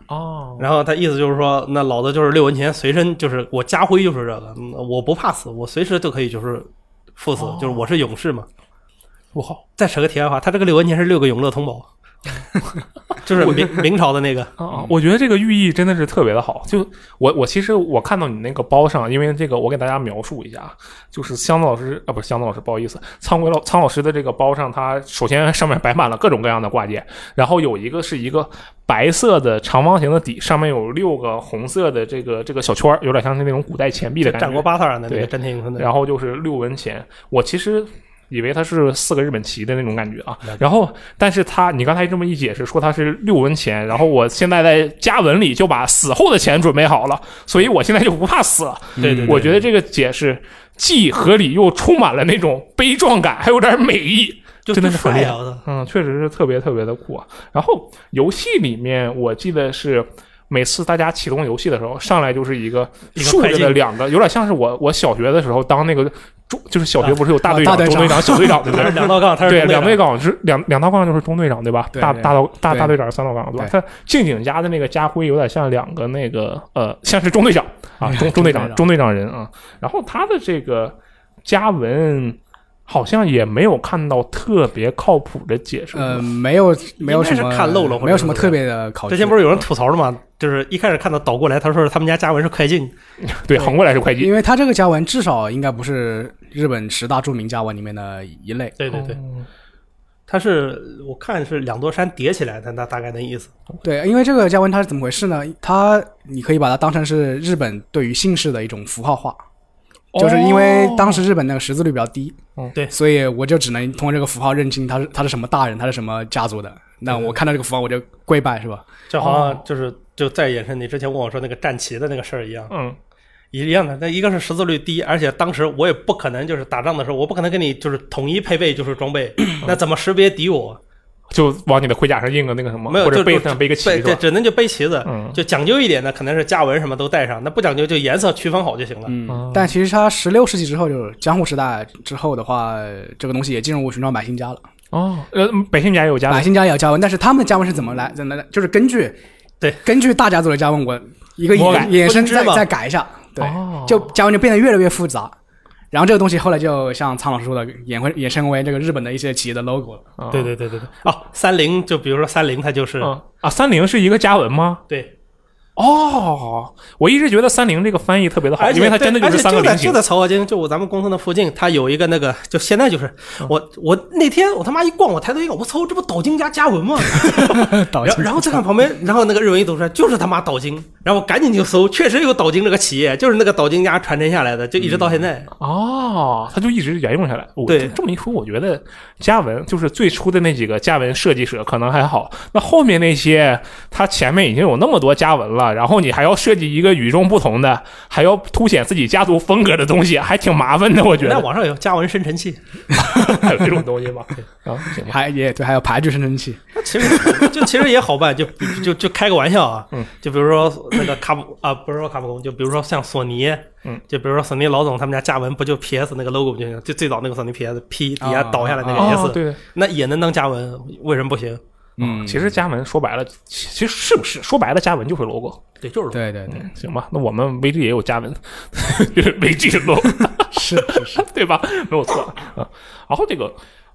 哦。然后他意思就是说，那老子就是六文钱随身，就是我家徽就是这个，我不怕死，我随时都可以就是赴死，就是我是勇士嘛。不好。再扯个题外话，他这个六文钱是六个永乐通宝。就是明明朝的那个啊，我觉得这个寓意真的是特别的好。就我我其实我看到你那个包上，因为这个我给大家描述一下，就是箱子老师啊，不是箱子老师，不好意思，苍鬼老苍老师的这个包上，它首先上面摆满了各种各样的挂件，然后有一个是一个白色的长方形的底，上面有六个红色的这个这个小圈有点像是那种古代钱币的感觉。战国八套的那个真田永的。然后就是六文钱，我其实。以为它是四个日本旗的那种感觉啊，然后，但是他你刚才这么一解释，说它是六文钱，然后我现在在加文里就把死后的钱准备好了，所以我现在就不怕死了。对对，我觉得这个解释既合理又充满了那种悲壮感，还有点美意，真的是很厉害。嗯，确实是特别特别的酷啊。然后游戏里面我记得是。每次大家启动游戏的时候，上来就是一个竖着的两个，有点像是我我小学的时候当那个中，就是小学不是有大队长、中队长、小队长，[laughs] 对不对？两道杠，对，两队杠是两两道杠就是中队长，对吧？大大道大大队长三道杠，对吧？他静静家的那个家徽有点像两个那个呃，像是中队长啊，[laughs] 中中队长、中队长人啊。然后他的这个家文。好像也没有看到特别靠谱的解释。呃，没有，没有什么看漏了，没有什么特别的考。之前不是有人吐槽了吗？就是一开始看到倒过来，他说是他们家家文是快进，[laughs] 对，横过来是快进。因为他这个家文至少应该不是日本十大著名家文里面的一类。对对对，它是我看是两座山叠起来的，那大概的意思。对，因为这个家文它是怎么回事呢？它你可以把它当成是日本对于姓氏的一种符号化。就是因为当时日本那个识字率比较低，嗯，对，所以我就只能通过这个符号认清他是他是什么大人，他是什么家族的。那我看到这个符号我就跪拜，是吧？就好像就是就再延伸你之前问我说那个战旗的那个事儿一样，嗯，一样的。那一个是识字率低，而且当时我也不可能就是打仗的时候，我不可能跟你就是统一配备就是装备，[clears throat] 那怎么识别敌我？就往你的盔甲上印个那个什么，没有，或者背上背个旗，对，只能就背旗子。嗯，就讲究一点的，可能是加纹什么都带上；那不讲究，就颜色区分好就行了。嗯，但其实它十六世纪之后，就是江户时代之后的话，这个东西也进入寻常百姓家了。哦，呃，百姓家也有家纹，百姓家也有加纹，但是他们的加纹是怎么来？怎么来就是根据对根据大家族的加文，我一个衍衍生再再改一下，对，就加文就变得越来越复杂。然后这个东西后来就像苍老师说的，衍会衍生为这个日本的一些企业的 logo 了。对对对对对。哦，三菱就比如说三菱，它就是啊，三菱是一个加文吗？对。哦，我一直觉得三菱这个翻译特别的好，因为它真的就是三个菱形。就在曹河泾，就我咱们公司的附近，它有一个那个，就现在就是我我那天我他妈一逛，我抬头一看，我操，这不岛津家家文吗？[laughs] 岛津。然后再看旁边，然后那个日文一读出来，就是他妈岛津。然后我赶紧就搜，确实有岛津这个企业，就是那个岛津家传承下来的，就一直到现在。哦，他就一直沿用下来。对，这么一说，我觉得家文就是最初的那几个家文设计者可能还好，那后面那些，他前面已经有那么多家文了。然后你还要设计一个与众不同的，还要凸显自己家族风格的东西，还挺麻烦的。我觉得。那网上有家文生成器，还 [laughs] 有这种东西吗？[laughs] 啊，行还也对，还有排序生成器。其实就其实也好办，就就就开个玩笑啊。嗯。就比如说那个卡普啊，不是说卡普空，就比如说像索尼，嗯，就比如说索尼老总他们家家文不就 PS 那个 logo 就行？就最早那个索尼 PS，P 底下倒下来那个 S，对，那也能当家文，为什么不行？嗯，其实家纹说白了，其实是不是说白了，家纹就是 logo，对，就是对对对，行吧，那我们 VG 也有家纹，就是 VG logo，是是是，[laughs] 对吧？没有错啊。然后这个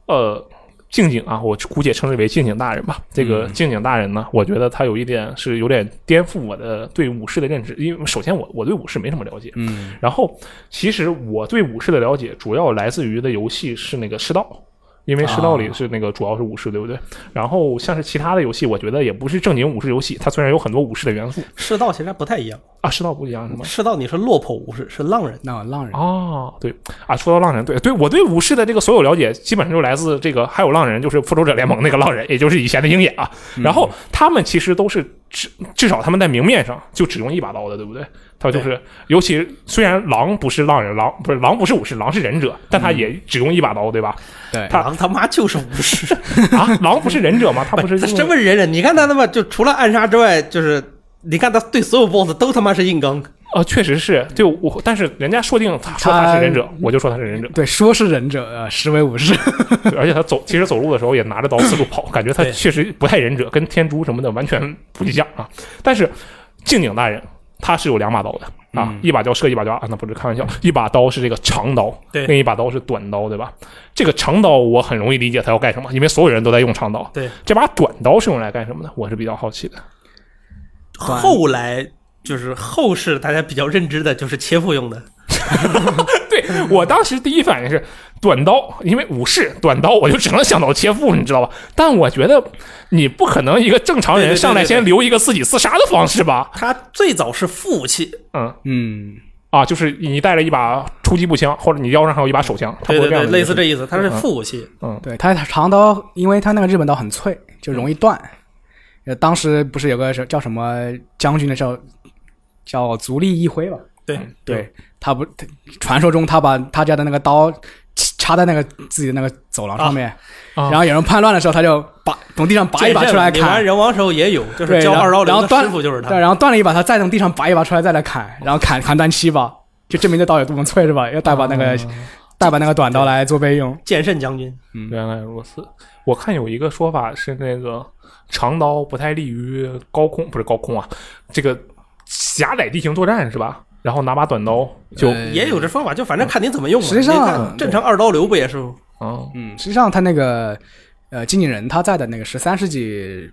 呃，静静啊，我姑且称之为静静大人吧。这个静静大人呢，我觉得他有一点是有点颠覆我的对武士的认知，因为首先我我对武士没什么了解，嗯，然后其实我对武士的了解主要来自于的游戏是那个《赤道》。因为世道里是那个主要是武士，对不对？然后像是其他的游戏，我觉得也不是正经武士游戏。它虽然有很多武士的元素，世道其实不太一样啊。世道不一样是吗？世道你是落魄武士，是浪人，那浪人哦，对啊。说到浪人，对对，我对武士的这个所有了解，基本上就来自这个。还有浪人，就是复仇者联盟那个浪人，也就是以前的鹰眼啊。然后他们其实都是至至少他们在明面上就只用一把刀的，对不对？他就是，尤其虽然狼不是浪人，狼不是狼不是武士，狼是忍者，但他也只用一把刀，对吧？对，狼他妈就是武士 [laughs] 啊！狼不是忍者吗？他不是什么忍者？你看他他妈就除了暗杀之外，就是你看他对所有 BOSS 都他妈是硬刚。呃，确实是，就我，但是人家说定他说他是忍者，我就说他是忍者。对，说是忍者，呃，实为武士。而且他走，其实走路的时候也拿着刀四处跑，感觉他确实不太忍者，跟天竺什么的完全不一样啊。但是静景大人他是有两把刀的。啊，一把叫射，一把叫啊，那不是开玩笑，一把刀是这个长刀，对，另一把刀是短刀，对吧？这个长刀我很容易理解他要干什么，因为所有人都在用长刀。对，这把短刀是用来干什么的？我是比较好奇的。后来就是后世大家比较认知的就是切腹用的。[laughs] 对我当时第一反应是短刀，因为武士短刀，我就只能想到切腹，你知道吧？但我觉得你不可能一个正常人上来先留一个自己自杀的方式吧？[laughs] 他最早是副武器，嗯嗯啊，就是你带着一把突击步枪，或者你腰上还有一把手枪，对对对，类似这意思，它是副武器。嗯，对，它长刀，因为它那个日本刀很脆，就容易断。呃，当时不是有个叫什么将军的叫叫足利义辉吧？对对。他不，传说中他把他家的那个刀插在那个自己的那个走廊上面，然后有人叛乱的时候，他就拔从地上拔一把出来砍。玩人王时候也有，就是教二刀流的师傅就是他。对，然后断了一把，他再从地上拔一把出来再来砍，然后砍砍断七把，就证明这刀有多么脆是吧？要带把那个带把那个短刀来做备用。剑圣将军，嗯，原来如此。我看有一个说法是那个长刀不太利于高空，不是高空啊，这个狭窄地形作战是吧？然后拿把短刀，就也有这方法，就反正看你怎么用。实际上，正常二刀流不也是吗？哦，嗯，实际上他那个呃，经纪人他在的那个十三世纪，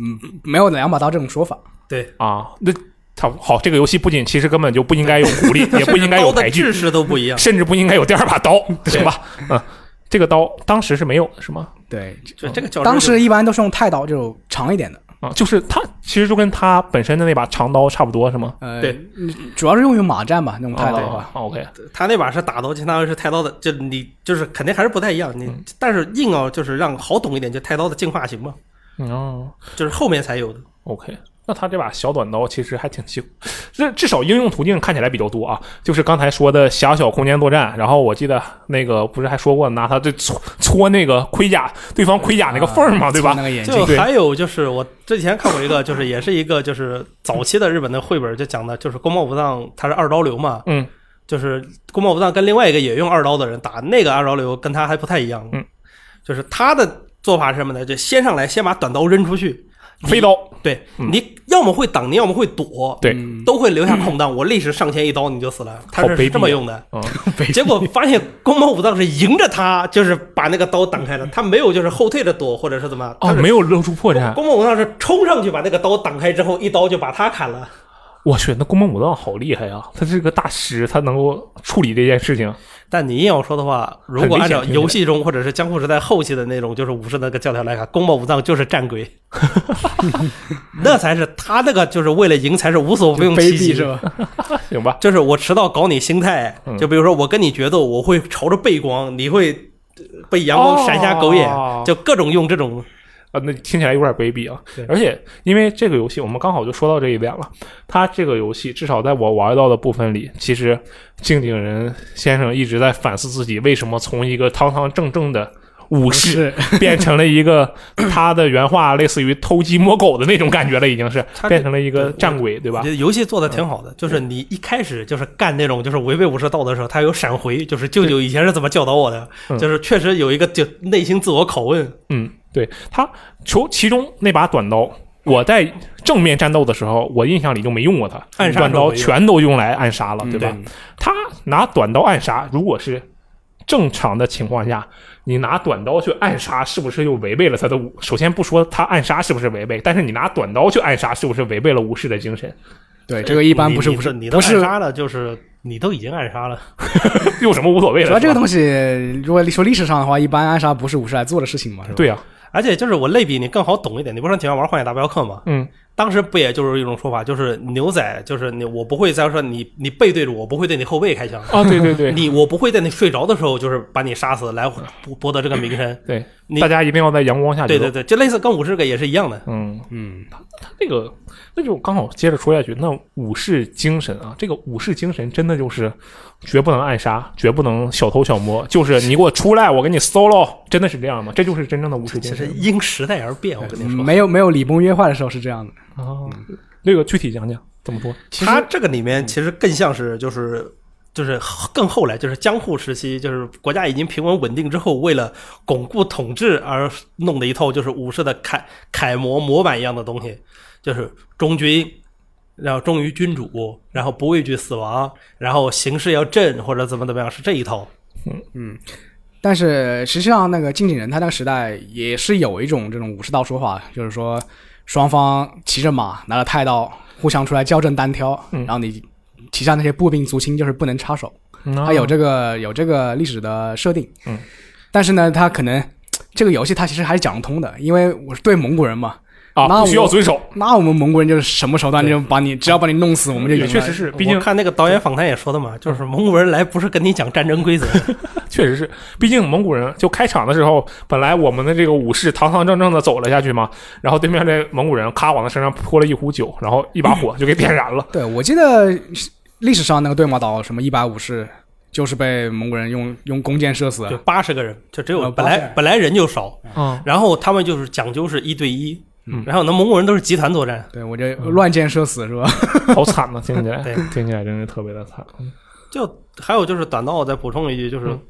嗯，没有两把刀这种说法。对啊，那他好，这个游戏不仅其实根本就不应该有狐狸，[laughs] 也不应该有白具，制式都不一样，甚至不应该有第二把刀，行吧？嗯，这个刀当时是没有的，是吗？对，就这个当时一般都是用太刀，就长一点的。啊，就是它其实就跟他本身的那把长刀差不多，是吗？呃，对，主要是用于马战吧，那种太刀的话。OK，他那把是打刀，相当于是太刀的，就你就是肯定还是不太一样。你、但是硬要就是让好懂一点，就太刀的进化型嘛，哦就是后面才有的。，OK。那他这把小短刀其实还挺秀，[laughs] 这至少应用途径看起来比较多啊。就是刚才说的狭小空间作战，然后我记得那个不是还说过拿它这搓搓那个盔甲对方盔甲那个缝儿嘛，对吧那？个眼镜就还有就是我之前看过一个，就是也是一个就是早期的日本的绘本，就讲的就是宫本武藏他是二刀流嘛，嗯，就是宫本武藏跟另外一个也用二刀的人打，那个二刀流跟他还不太一样，嗯，就是他的做法是什么呢？就先上来先把短刀扔出去，飞刀，对，嗯。你要么会挡，你要么会躲，对，嗯都会留下空档，我立时上前一刀你就死了，他是这么用的。[laughs] 嗯，结果发现宫本武藏是迎着他，就是把那个刀挡开了，他没有就是后退着躲或者是怎么，哦，他没有露出破绽。宫本武藏是冲上去把那个刀挡开之后，一刀就把他砍了。我去，那宫本武藏好厉害啊！他是个大师，他能够处理这件事情。但你硬要说的话，如果按照游戏中或者是江户时代后期的那种就是武士那个教条来看，宫本武藏就是战鬼，[laughs] 那才是他那个就是为了赢才是无所不用其极是吧？[laughs] 行吧？就是我迟到搞你心态嗯，就比如说我跟你决斗，我会朝着背光，你会呃被阳光闪瞎狗眼，哦就各种用这种啊，那听起来有点卑鄙啊！而且因为这个游戏，我们刚好就说到这一点了。它这个游戏至少在我玩到的部分里，其实静景人先生一直在反思自己为什么从一个堂堂正正的武士 [laughs] 变成了一个他的原话类似于偷鸡摸狗的那种感觉了，已经是。变成了一个战鬼，对吧？我觉？得游戏做的挺好的，就是你一开始就是干那种就是违背武士道德的时候，他有闪回，就是舅舅以前是怎么教导我的，嗯。就是确实有一个就内心自我拷问。嗯，对。他除其中那把短刀，我在正面战斗的时候，我印象里就没用过它，暗杀短刀全都用来暗杀了，嗯对吧？对。他拿短刀暗杀，如果是正常的情况下，你拿短刀去暗杀，是不是又违背了他的武？首先不说他暗杀是不是违背，但是你拿短刀去暗杀，是不是违背了武士的精神？对，这个一般不是你不是你都不是暗杀了，就是你都已经暗杀了，[laughs] 有什么无所谓的？主要这个东西，如果说历史上的话，一般暗杀不是武士来做的事情嘛，是吧？对呀、而且就是我类比你更好懂一点，你不是喜欢玩《荒野大镖客》吗？嗯，当时不也就是一种说法，就是牛仔，就是你我不会再说你你背对着我，不会对你后背开枪。啊，对对对你我不会在你睡着的时候，就是把你杀死，来博博得这个名声。对，你大家一定要在阳光下对对对，就类似跟武士这个也是一样的。嗯，嗯，他他这个那就刚好接着说下去。那武士精神啊，这个武士精神真的就是绝不能暗杀，绝不能小偷小摸，就是你给我出来，我给你 solo，真的是这样吗？这就是真正的武士精神其实神因时代而变，我跟你说。没有没有礼崩乐坏的时候是这样的。啊。那个具体讲讲怎么说？他这个里面其实更像是就是就是更后来就是江户时期，就是国家已经平稳稳定之后，为了巩固统治而弄的一套就是武士的楷楷模模板一样的东西，就是忠君。然后忠于君主，然后不畏惧死亡，然后行事要正或者怎么怎么样，是这一套。[laughs] 嗯但是实际上，那个近景人他那个时代也是有一种这种武士道说法，就是说双方骑着马，拿着太刀，互相出来交阵单挑，嗯然后你旗下那些步兵族亲就是不能插手，他他有这个有这个历史的设定。嗯，但是呢，他可能这个游戏它其实还是讲得通的，因为我是对蒙古人嘛，啊，那不需要遵守，那我们蒙古人就是什么手段就把你，只要把你弄死，我们就赢了。也确实是，毕竟看那个导演访谈也说的嘛，就是蒙古人来不是跟你讲战争规则，[laughs] 确实是，毕竟蒙古人就开场的时候，本来我们的这个武士堂堂正正的走了下去嘛，然后对面这蒙古人咔往他身上泼了一壶酒，然后一把火就给点燃了。对，我记得历史上那个对马岛什么一百武士，就是被蒙古人用用弓箭射死。就的。八十个人，就只有呃本来80本来人就少，嗯，然后他们就是讲究是一对一，嗯。然后那蒙古人都是集团作战，对我这乱箭射死是吧？好惨呐，听起来。对，听起来真是特别的惨。就还有就是短刀，我再补充一句，就是嗯。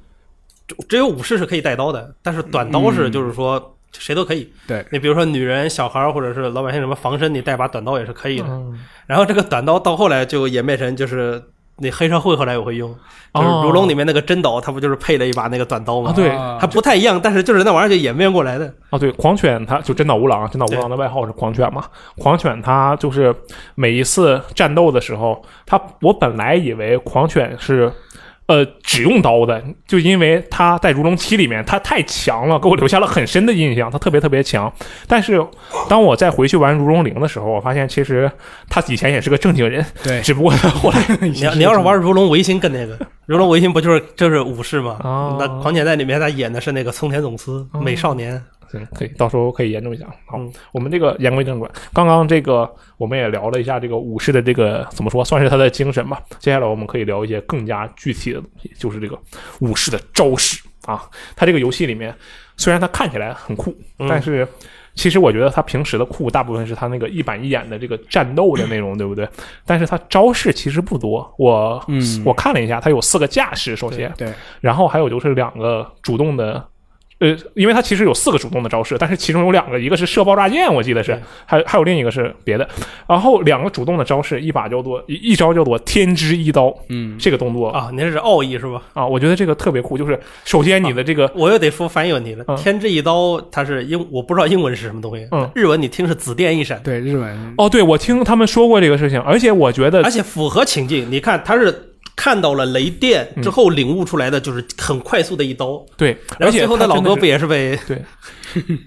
只只有武士是可以带刀的，但是短刀是就是说谁都可以。对，你比如说女人、小孩儿或者是老百姓什么防身，你带把短刀也是可以的。嗯，然后这个短刀到后来就演变成就是。那黑社会后来也会用，就是哦如龙里面那个真岛，他不就是配了一把那个短刀吗？啊对啊还不太一样，但是就是那玩意儿就演变过来的。啊，对，狂犬他就真岛无郎，真岛无郎的外号是狂犬嘛。狂犬他就是每一次战斗的时候，他我本来以为狂犬是。呃，只用刀的，就因为他在《如龙七》里面他太强了，给我留下了很深的印象，他特别特别强。但是当我再回去玩《如龙零》的时候，我发现其实他以前也是个正经人，对，只不过他后来 [laughs] 你你要是玩 [laughs]《如龙维新》跟那个《如龙维新》不就是就是武士吗？那狂犬在里面他演的是那个松田总司美少年。行，可以，到时候可以研究一下。好，我们这个言归正传，刚刚这个我们也聊了一下这个武士的这个怎么说，算是他的精神吧。接下来我们可以聊一些更加具体的东西，就是这个武士的招式啊。他这个游戏里面虽然他看起来很酷，但是其实我觉得他平时的酷大部分是他那个一板一眼的这个战斗的内容，对不对？但是他招式其实不多。我我看了一下，他有四个架势，首先对，然后还有就是两个主动的。呃，因为它其实有四个主动的招式，但是其中有两个，一个是射爆炸剑，我记得是，还还有另一个是别的。然后两个主动的招式，一把叫做一一招叫做天之一刀，嗯，这个动作啊，您是奥义是吧？啊，我觉得这个特别酷，就是首先你的这个，我又得说翻译问题了。天之一刀，它是英，我不知道英文是什么东西，嗯，日文你听是紫电一闪，对，日文。哦，对，我听他们说过这个事情，而且我觉得，而且符合情境，你看它是。看到了雷电之后，领悟出来的就是很快速的一刀。对，而且最后的老哥不也是被对，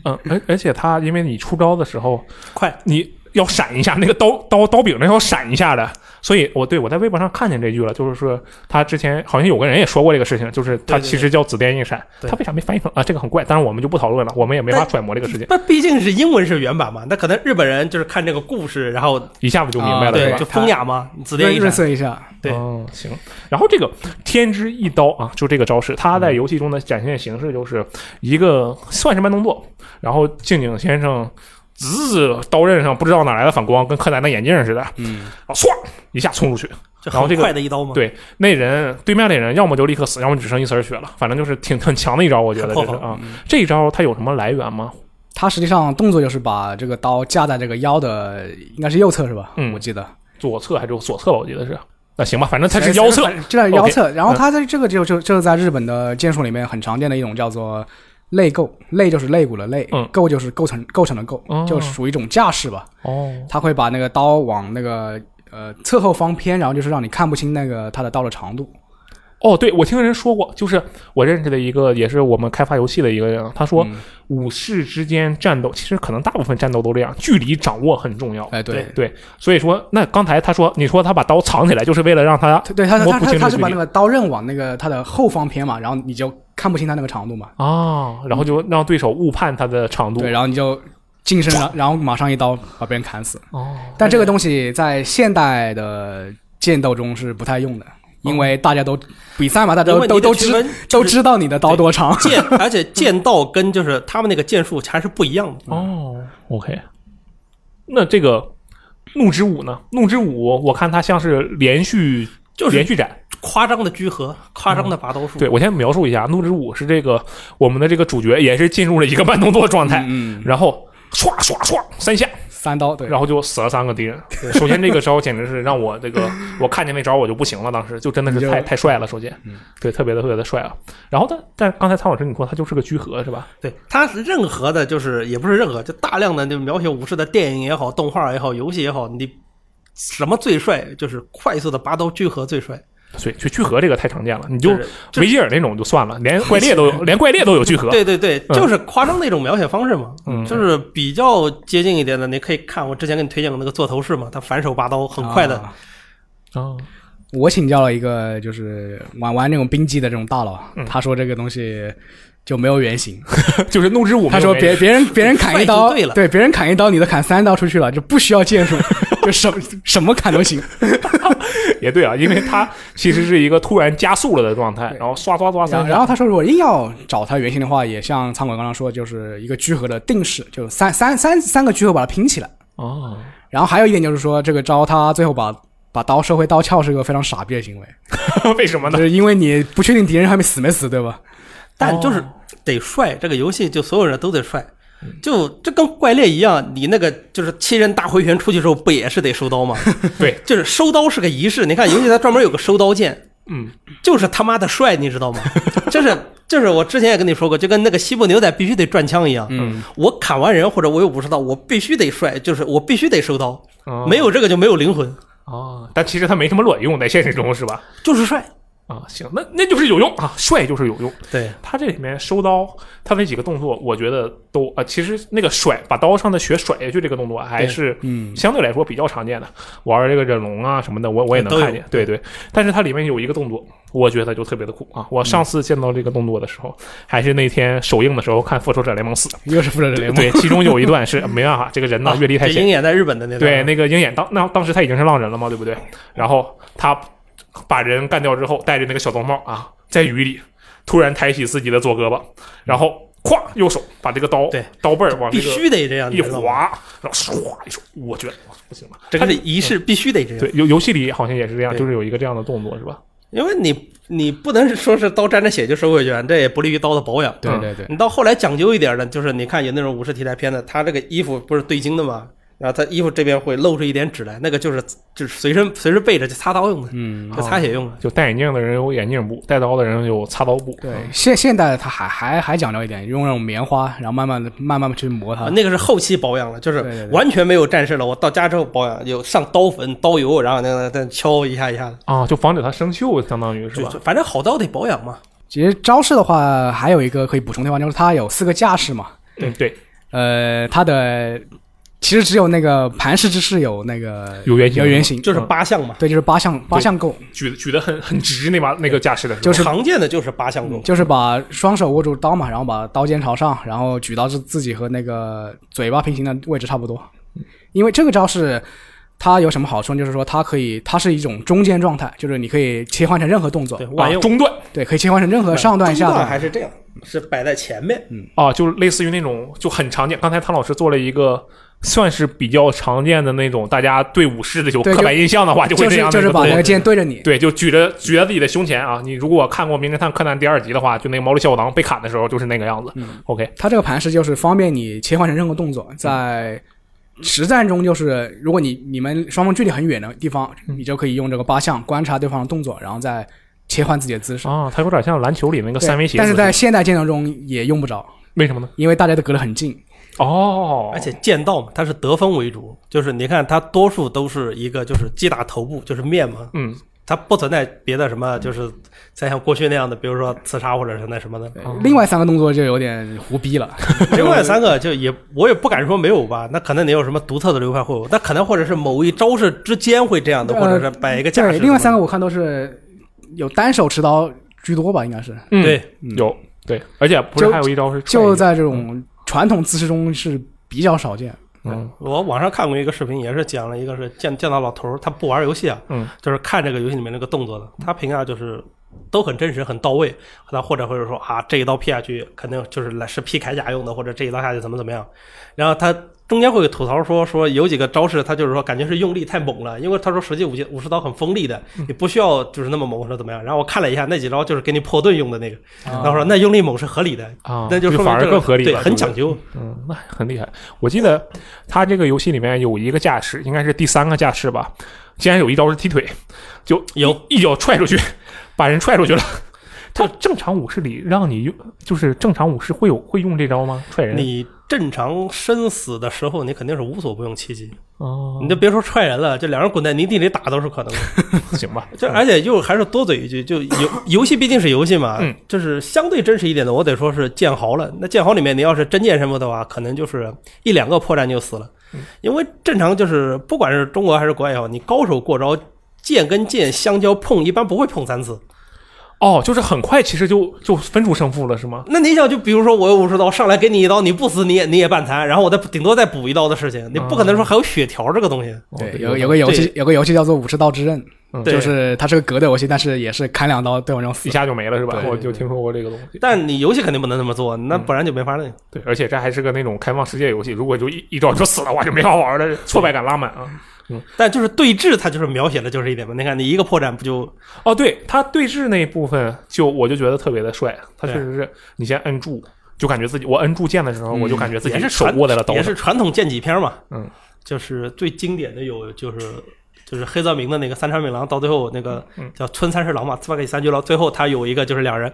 嗯，而而且他因为你出招的时候 [laughs] 快，你要闪一下，那个刀刀刀柄那要闪一下的。所以，我对我在微博上看见这句了，就是说他之前好像有个人也说过这个事情，就是他其实叫紫电一闪，他为啥没翻译成啊？这个很怪，但是我们就不讨论了，我们也没法揣摩这个事情。那毕竟是英文是原版嘛，那可能日本人就是看这个故事，然后一下子就明白了，对，吧？就风雅嘛，紫电一闪一下，对，行。然后这个天之一刀啊，就这个招式，他在游戏中的展现形式就是一个算是慢动作，然后静静先生。滋，刀刃上不知道哪来的反光，跟柯南的眼镜似的。嗯，啊，唰一下冲出去，然后这个快的一刀吗？对，那人对面那人要么就立刻死，要么只剩一丝血了。反正就是挺很强的一招，我觉得这是啊。这一招它有什么来源吗？它实际上动作就是把这个刀架在这个腰的，应该是右侧是吧？嗯，我记得左侧还是左侧吧？我记得是。那行吧，反正它是腰侧，就在腰侧。然后它在这个就就就是在日本的剑术里面很常见的一种叫做。肋构，肋就是肋骨的肋，构就是构成构成的构，就属于一种架势吧。哦，他会把那个刀往那个呃侧后方偏，然后就是让你看不清那个他的刀的长度。哦，对，我听人说过，就是我认识的一个，也是我们开发游戏的一个人，他说武士之间战斗，其实可能大部分战斗都这样，距离掌握很重要。哎，对对，所以说，那刚才他说，你说他把刀藏起来，就是为了让他对他他他他是把那个刀刃往那个他的后方偏嘛，然后你就看不清他那个长度嘛。啊，然后就让对手误判他的长度。对，然后你就近身，然然后马上一刀把别人砍死。哦，但这个东西在现代的剑斗中是不太用的。因为大家都比赛嘛，大家都都都知都知道你的刀多长。剑，[laughs] 而且剑道跟就是他们那个剑术还是不一样的。哦，OK。那这个怒之舞呢？怒之舞，我看它像是连续，就是连续斩，夸张的聚合，夸张的拔刀术。对我先描述一下，怒之舞是这个我们的这个主角也是进入了一个慢动作状态，嗯，然后唰唰唰三下。三刀对，然后就死了三个敌人。[laughs] 首先这个招简直是让我这个，我看见那招我就不行了，当时就真的是太太帅了。首先，对，特别的特别的帅啊。然后但但刚才苍老师你说他就是个居合是吧？对，他是任何的，就是也不是任何，就大量的就描写武士的电影也好，动画也好，游戏也好，你什么最帅？就是快速的拔刀居合最帅。对，就聚合这个太常见了，你就维吉尔那种就算了，连怪猎都有，连怪猎都有聚合。对对对，就是夸张那种描写方式嘛，嗯就是比较接近一点的。你可以看我之前给你推荐过那个座头式嘛，他反手拔刀很快的。哦，我请教了一个就是玩玩那种冰机的这种大佬，他说这个东西。就没有原型，[laughs] 就是怒之舞。[laughs] 他说别别人别人 [laughs] 砍一刀，对了，对别人砍一刀，你都砍三刀出去了，就不需要剑术，就什什么砍都行。也对啊，因为他其实是一个突然加速了的状态，[laughs] 然后刷刷刷三。然后他说，如果硬要找他原型的话，也像仓管刚刚说，就是一个聚合的定式，就三三三三个聚合把它拼起来。哦。然后还有一点就是说，这个招他最后把把刀收回刀鞘是一个非常傻逼的行为。[laughs] 为什么呢？就是因为你不确定敌人还没死没死，对吧？但就是得帅，这个游戏就所有人都得帅，就这跟怪猎一样，你那个就是七人大回旋出去时候不也是得收刀吗？[laughs] 对，就是收刀是个仪式。你看游戏它专门有个收刀剑，嗯，就是他妈的帅，你知道吗？[laughs] 就是就是我之前也跟你说过，就跟那个西部牛仔必须得转枪一样，嗯，我砍完人或者我有武士刀，我必须得帅，就是我必须得收刀，没有这个就没有灵魂。哦，但其实它没什么卵用，在现实中是吧？就是帅。啊，行，那那就是有用啊，帅就是有用。对他这里面收刀，他那几个动作，我觉得都啊，其实那个甩把刀上的血甩下去这个动作，还是嗯，相对来说比较常见的。玩这个忍龙啊什么的，我我也能看见，对对。但是它里面有一个动作，我觉得就特别的酷啊！我上次见到这个动作的时候，还是那天首映的时候看《复仇者联盟四》，又是复仇者联盟，对，其中有一段是没办法，这个人呢啊阅历太浅鹰，眼在日本的那段对，那个鹰眼当那当时他已经是浪人了嘛，对不对？然后他把人干掉之后，戴着那个小兜帽啊，在雨里突然抬起自己的左胳膊，然后咵右手把这个刀对刀背儿往必这个须得这样，一你知道吗，划，然后唰一手，我觉得不行了。这个是仪式，必须得这样。对游游戏里好像也是这样，对就是有一个这样的动作是吧？因为你你不能是说是刀沾着血就收回去，这也不利于刀的保养。对对对，你到后来讲究一点的，就是你看有那种武士题材片的，他这个衣服不是对襟的吗？然后他衣服这边会露出一点纸来，那个就是就是随身随时备着就擦刀用的，嗯，就擦血用的。就戴眼镜的人有眼镜布，戴刀的人有擦刀布。对，现现代的它还还还讲究一点，用那种棉花，然后慢慢的慢慢的去磨它啊，。那个是后期保养了，就是完全没有战事了。我到家之后保养，有上刀粉、刀油，然后那个再敲一下一下的，啊，就防止它生锈，相当于是吧？反正好刀得保养嘛。其实招式的话，还有一个可以补充的地方，就是它有四个架势嘛。对对，呃，它的其实只有那个盘式之势有那个有原型有原型，就是八项嘛，对，就是八项八项构，举得举得很很直那把那个架势的，就是常见的就是八项构。就是把双手握住刀嘛，然后把刀尖朝上，然后举到自自己和那个嘴巴平行的位置差不多。因为这个招式它有什么好处呢？就是说它可以，它是一种中间状态，就是你可以切换成任何动作对，，中段对，可以切换成任何上段、下段段。还是这样，是摆在前面。嗯啊，就类似于那种就很常见。刚才汤老师做了一个算是比较常见的那种，大家对武士的有刻板印象的话，就会就是这样的一个动作就是把那个剑对着你，对，就举着举在自己的胸前啊！你如果看过《名侦探柯南》第二集的话，就那个毛利小五郎被砍的时候就是那个样子。OK，它这个盘式就是方便你切换成任何动作，在实战中就是如果你你们双方距离很远的地方，你就可以用这个八项观察对方的动作，然后再切换自己的姿势。啊，它有点像篮球里那个三维鞋，但是在现代剑道中也用不着，为什么呢？因为大家都隔得很近。哦，而且剑道嘛，它是得分为主，就是你看它多数都是一个就是击打头部，就是面嘛，嗯，它不存在别的什么，就是再像过去那样的，比如说刺杀或者是那什么的。哦。另外三个动作就有点胡逼了。[laughs] 另外三个就也我也不敢说没有吧，那可能你有什么独特的流派会有，那可能或者是某一招式之间会这样的，呃或者是摆一个架势。另外三个我看都是有单手持刀居多吧，应该是。嗯。对，有。对，而且不是还有一招是就踹在这种传统姿势中是比较少见。嗯我网上看过一个视频，也是讲了一个是见见到老头儿，他不玩游戏啊，嗯，就是看这个游戏里面那个动作的，他评价就是都很真实、很到位。他或者或者说啊，这一刀劈下去肯定就是来是劈铠甲用的，或者这一刀下去怎么怎么样。然后他中间会吐槽说说有几个招式，他就是说感觉是用力太猛了，因为他说实际武器武士刀很锋利的，你不需要就是那么猛或者怎么样。然后我看了一下那几招，就是给你破盾用的那个，然后说那用力猛是合理的，啊，那就反而更合理对很讲究。嗯，那很厉害。我记得他这个游戏里面有一个架势，应该是第三个架势吧，竟然有一招是踢腿，就有一脚踹出去，把人踹出去了。他正常武士里让你用，就是正常武士会有会用这招吗？踹人？你正常生死的时候，你肯定是无所不用其极。哦，你就别说踹人了，就两人滚在泥地里打都是可能的。[laughs] 行吧，[laughs] 就而且又还是多嘴一句，就游 [laughs] 游戏毕竟是游戏嘛，嗯就是相对真实一点的，我得说是剑豪了。那剑豪里面，你要是真剑什么的话，可能就是一两个破绽就死了。因为正常就是不管是中国还是国外也好，你高手过招，剑跟剑相交碰，一般不会碰三次。哦，就是很快，其实就就分出胜负了，是吗？那你想，就比如说我有武士刀上来给你一刀，你不死你也你也半残，然后我再顶多再补一刀的事情，你不可能说还有血条这个东西。哦对，有有个游戏有个游戏叫做《武士刀之刃》，嗯就是它是个格斗游戏，但是也是砍两刀对方就死一。下就没了，是吧？我就听说过这个东西。但你游戏肯定不能这么做，那不然就没法弄。对，而且这还是个那种开放世界游戏，如果就一一招就死了，我，就没法玩了，挫败感拉满啊！但就是对峙，它就是描写的就是一点嘛。你看，你一个破绽不就哦，对他对峙那一部分，就我就觉得特别的帅，他确实是你先摁住，就感觉自己我摁住键的时候，嗯我就感觉自己手也是传握在了刀上。也是传统剑戟片嘛。嗯，就是最经典的有就是就是黑泽明的那个三川敏郎，到最后那个嗯叫村三十郎嘛，刺给三巨郎，最后他有一个就是两人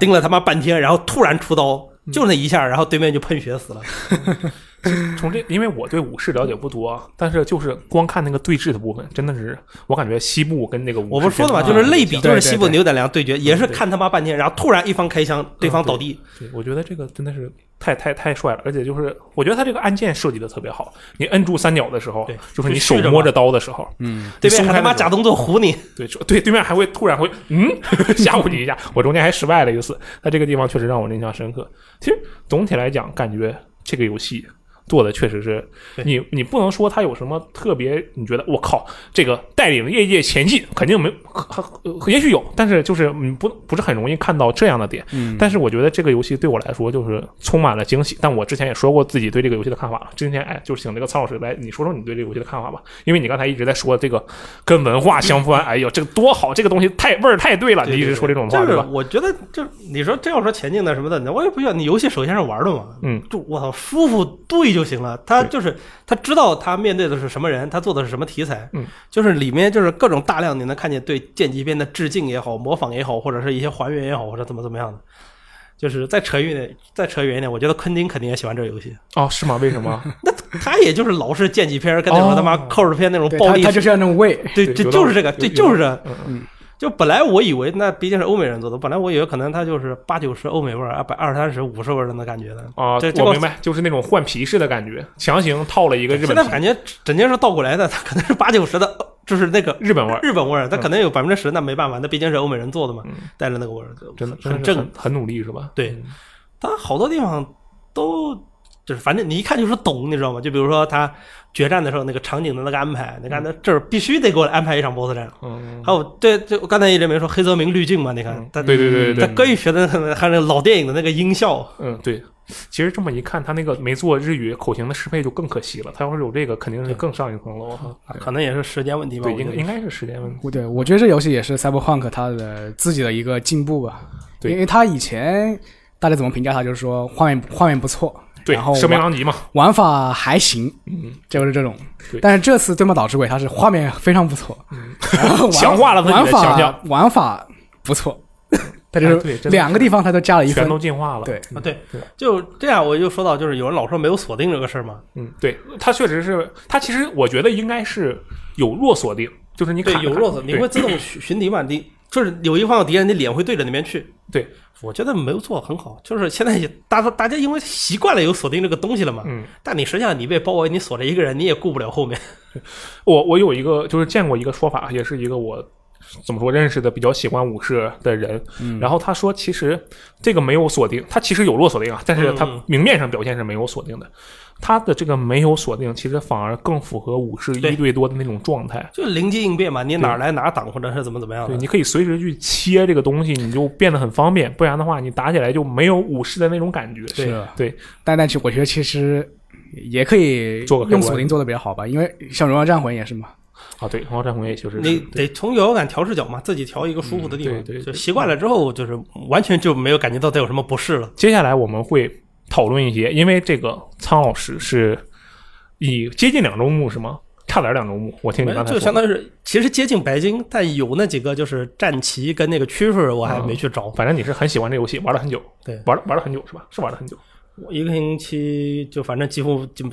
盯了他妈半天，然后突然出刀，就那一下，然后对面就喷血死了。[laughs] 从这，因为我对武士了解不多，但是就是光看那个对峙的部分，真的是我感觉西部跟那个我不是说的嘛，就是类比，就是西部牛仔良对决，也是看他妈半天，然后突然一方开枪，对方倒地。对，我觉得这个真的是太太太帅了，而且就是我觉得他这个按键设计的特别好，你摁住三角的时候，对，就是你手摸着刀的时候，嗯，对面还他妈假动作唬你，对，对，对面还会突然会嗯 [laughs] 吓唬你一下，我中间还失败了一次，他这个地方确实让我印象深刻。其实总体来讲，感觉这个游戏。做的确实是，你你不能说他有什么特别，你觉得我靠，这个带领业界前进肯定没，也许有，但是就是你不不是很容易看到这样的点。嗯，但是我觉得这个游戏对我来说就是充满了惊喜。但我之前也说过自己对这个游戏的看法了。今天哎，就是请这个曹老师来，你说说你对这个游戏的看法吧。因为你刚才一直在说这个跟文化相关，哎呦，这个多好，这个东西太味儿太对了。你一直说这种话，对吧？我觉得就你说真要说前进的什么的，我也不需要。你游戏首先是玩的嘛，嗯，就我操，舒服对。就行了，他就是他知道他面对的是什么人，他做的是什么题材，嗯，就是里面就是各种大量你能看见对剑戟片的致敬也好，模仿也好，或者是一些还原也好，或者怎么怎么样的，就是再扯远点，再扯远一点，我觉得昆汀肯定也喜欢这个游戏。哦，是吗？为什么？[laughs] 那他也就是老是剑戟片跟那种他妈扣子片那种暴力，他就是要那种味，对，就就是这个，对，就是这，嗯。就本来我以为那毕竟是欧美人做的，本来我以为可能它就是八九十欧美味儿，二百二三十五十味儿的那感觉的啊。我明白，就是那种换皮式的感觉，强行套了一个日本。现在感觉整件事倒过来的，它可能是八九十的，就是那个日本味儿，日本味儿，它可能有百分之十，那没办法，那毕竟是欧美人做的嘛，带着那个味儿，真的很正，很努力是吧？对，它好多地方都就是反正你一看就是懂，你知道吗？就比如说他。决战的时候，那个场景的那个安排，你看，他这儿必须得给我安排一场 BOSS 战。嗯，还有，对，就刚才一直没说黑泽明滤镜嘛？你看，他对对对对，他可以学的还有老电影的那个音效。嗯，对。其实这么一看，他那个没做日语口型的适配就更可惜了。他要是有这个，肯定是更上一层楼。可能也是时间问题吧。对，应应该是时间问题。对，我觉得这游戏也是 Cyberpunk 它的自己的一个进步吧。对，因为他以前大家怎么评价他，就是说画面画面不错。然后声名狼藉嘛，玩法还行，嗯，就是这种。但是这次对马岛之鬼它是画面非常不错，然后 [laughs] 强化了玩法，玩法不错。它就是两个地方它都加了一全都进化了。对啊，对，就这样，我就说到就是有人老说没有锁定这个事儿嘛。嗯，对，它确实是，它其实我觉得应该是有弱锁定，就是你对有弱锁，你会自动寻敌嘛？你就是有一方有敌人，你脸会对着那边去。对。我觉得没有做很好，就是现在也大大家因为习惯了有锁定这个东西了嘛，嗯，但你实际上你被包围，你锁着一个人，你也顾不了后面。我我有一个就是见过一个说法，也是一个我怎么说认识的比较喜欢武士的人，嗯然后他说其实这个没有锁定，他其实有落锁定啊，但是他明面上表现是没有锁定的。他的这个没有锁定，其实反而更符合武士一对多的那种状态，就灵机应变嘛，你哪来哪挡，或者是怎么怎么样的。对，你可以随时去切这个东西，你就变得很方便。不然的话，你打起来就没有武士的那种感觉。是，对。但但其我觉得其实也可以做个用锁定做的比较好吧，因为像荣耀战魂也是嘛。啊，对，荣耀战魂也就是你得从摇摇杆调视角嘛，自己调一个舒服的地方，对，就习惯了之后，就是完全就没有感觉到它有什么不适了。接下来我们会讨论一些，因为这个苍老师是。以接近两周目是吗？差点两周目，我听你刚才就相当于是其实接近白金，但有那几个就是战旗跟那个区分，我还没去找。反正你是很喜欢这游戏，玩了很久，对，玩了玩了很久是吧？是玩了很久，我一个星期就反正几乎就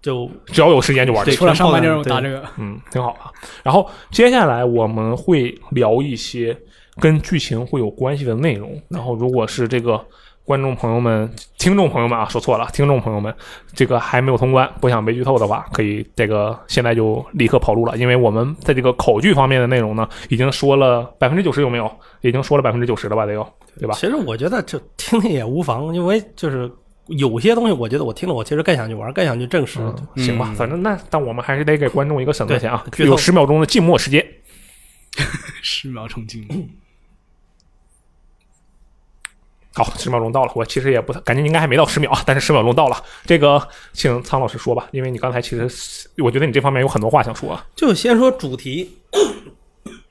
就只要有时间就玩。对除了上班就是打这个，嗯，挺好啊。然后接下来我们会聊一些跟剧情会有关系的内容。然后如果是这个。观众朋友们、听众朋友们啊，说错了，听众朋友们，这个还没有通关，不想被剧透的话，可以这个现在就立刻跑路了，因为我们在这个口剧方面的内容呢，已经说了百分之九十，有没有？已经说了百分之九十了吧？得有，对吧？其实我觉得就听听也无妨，因为就是有些东西，我觉得我听了，我其实更想去玩，更想去证实。行吧，反正那但我们还是得给观众一个选择权啊，有十秒钟的静默时间，[laughs] 十秒钟静默。[laughs] [laughs] 好，十秒钟到了。我其实也不太感觉应该还没到十秒，但是十秒钟到了。这个，请苍老师说吧，因为你刚才其实我觉得你这方面有很多话想说啊。就先说主题，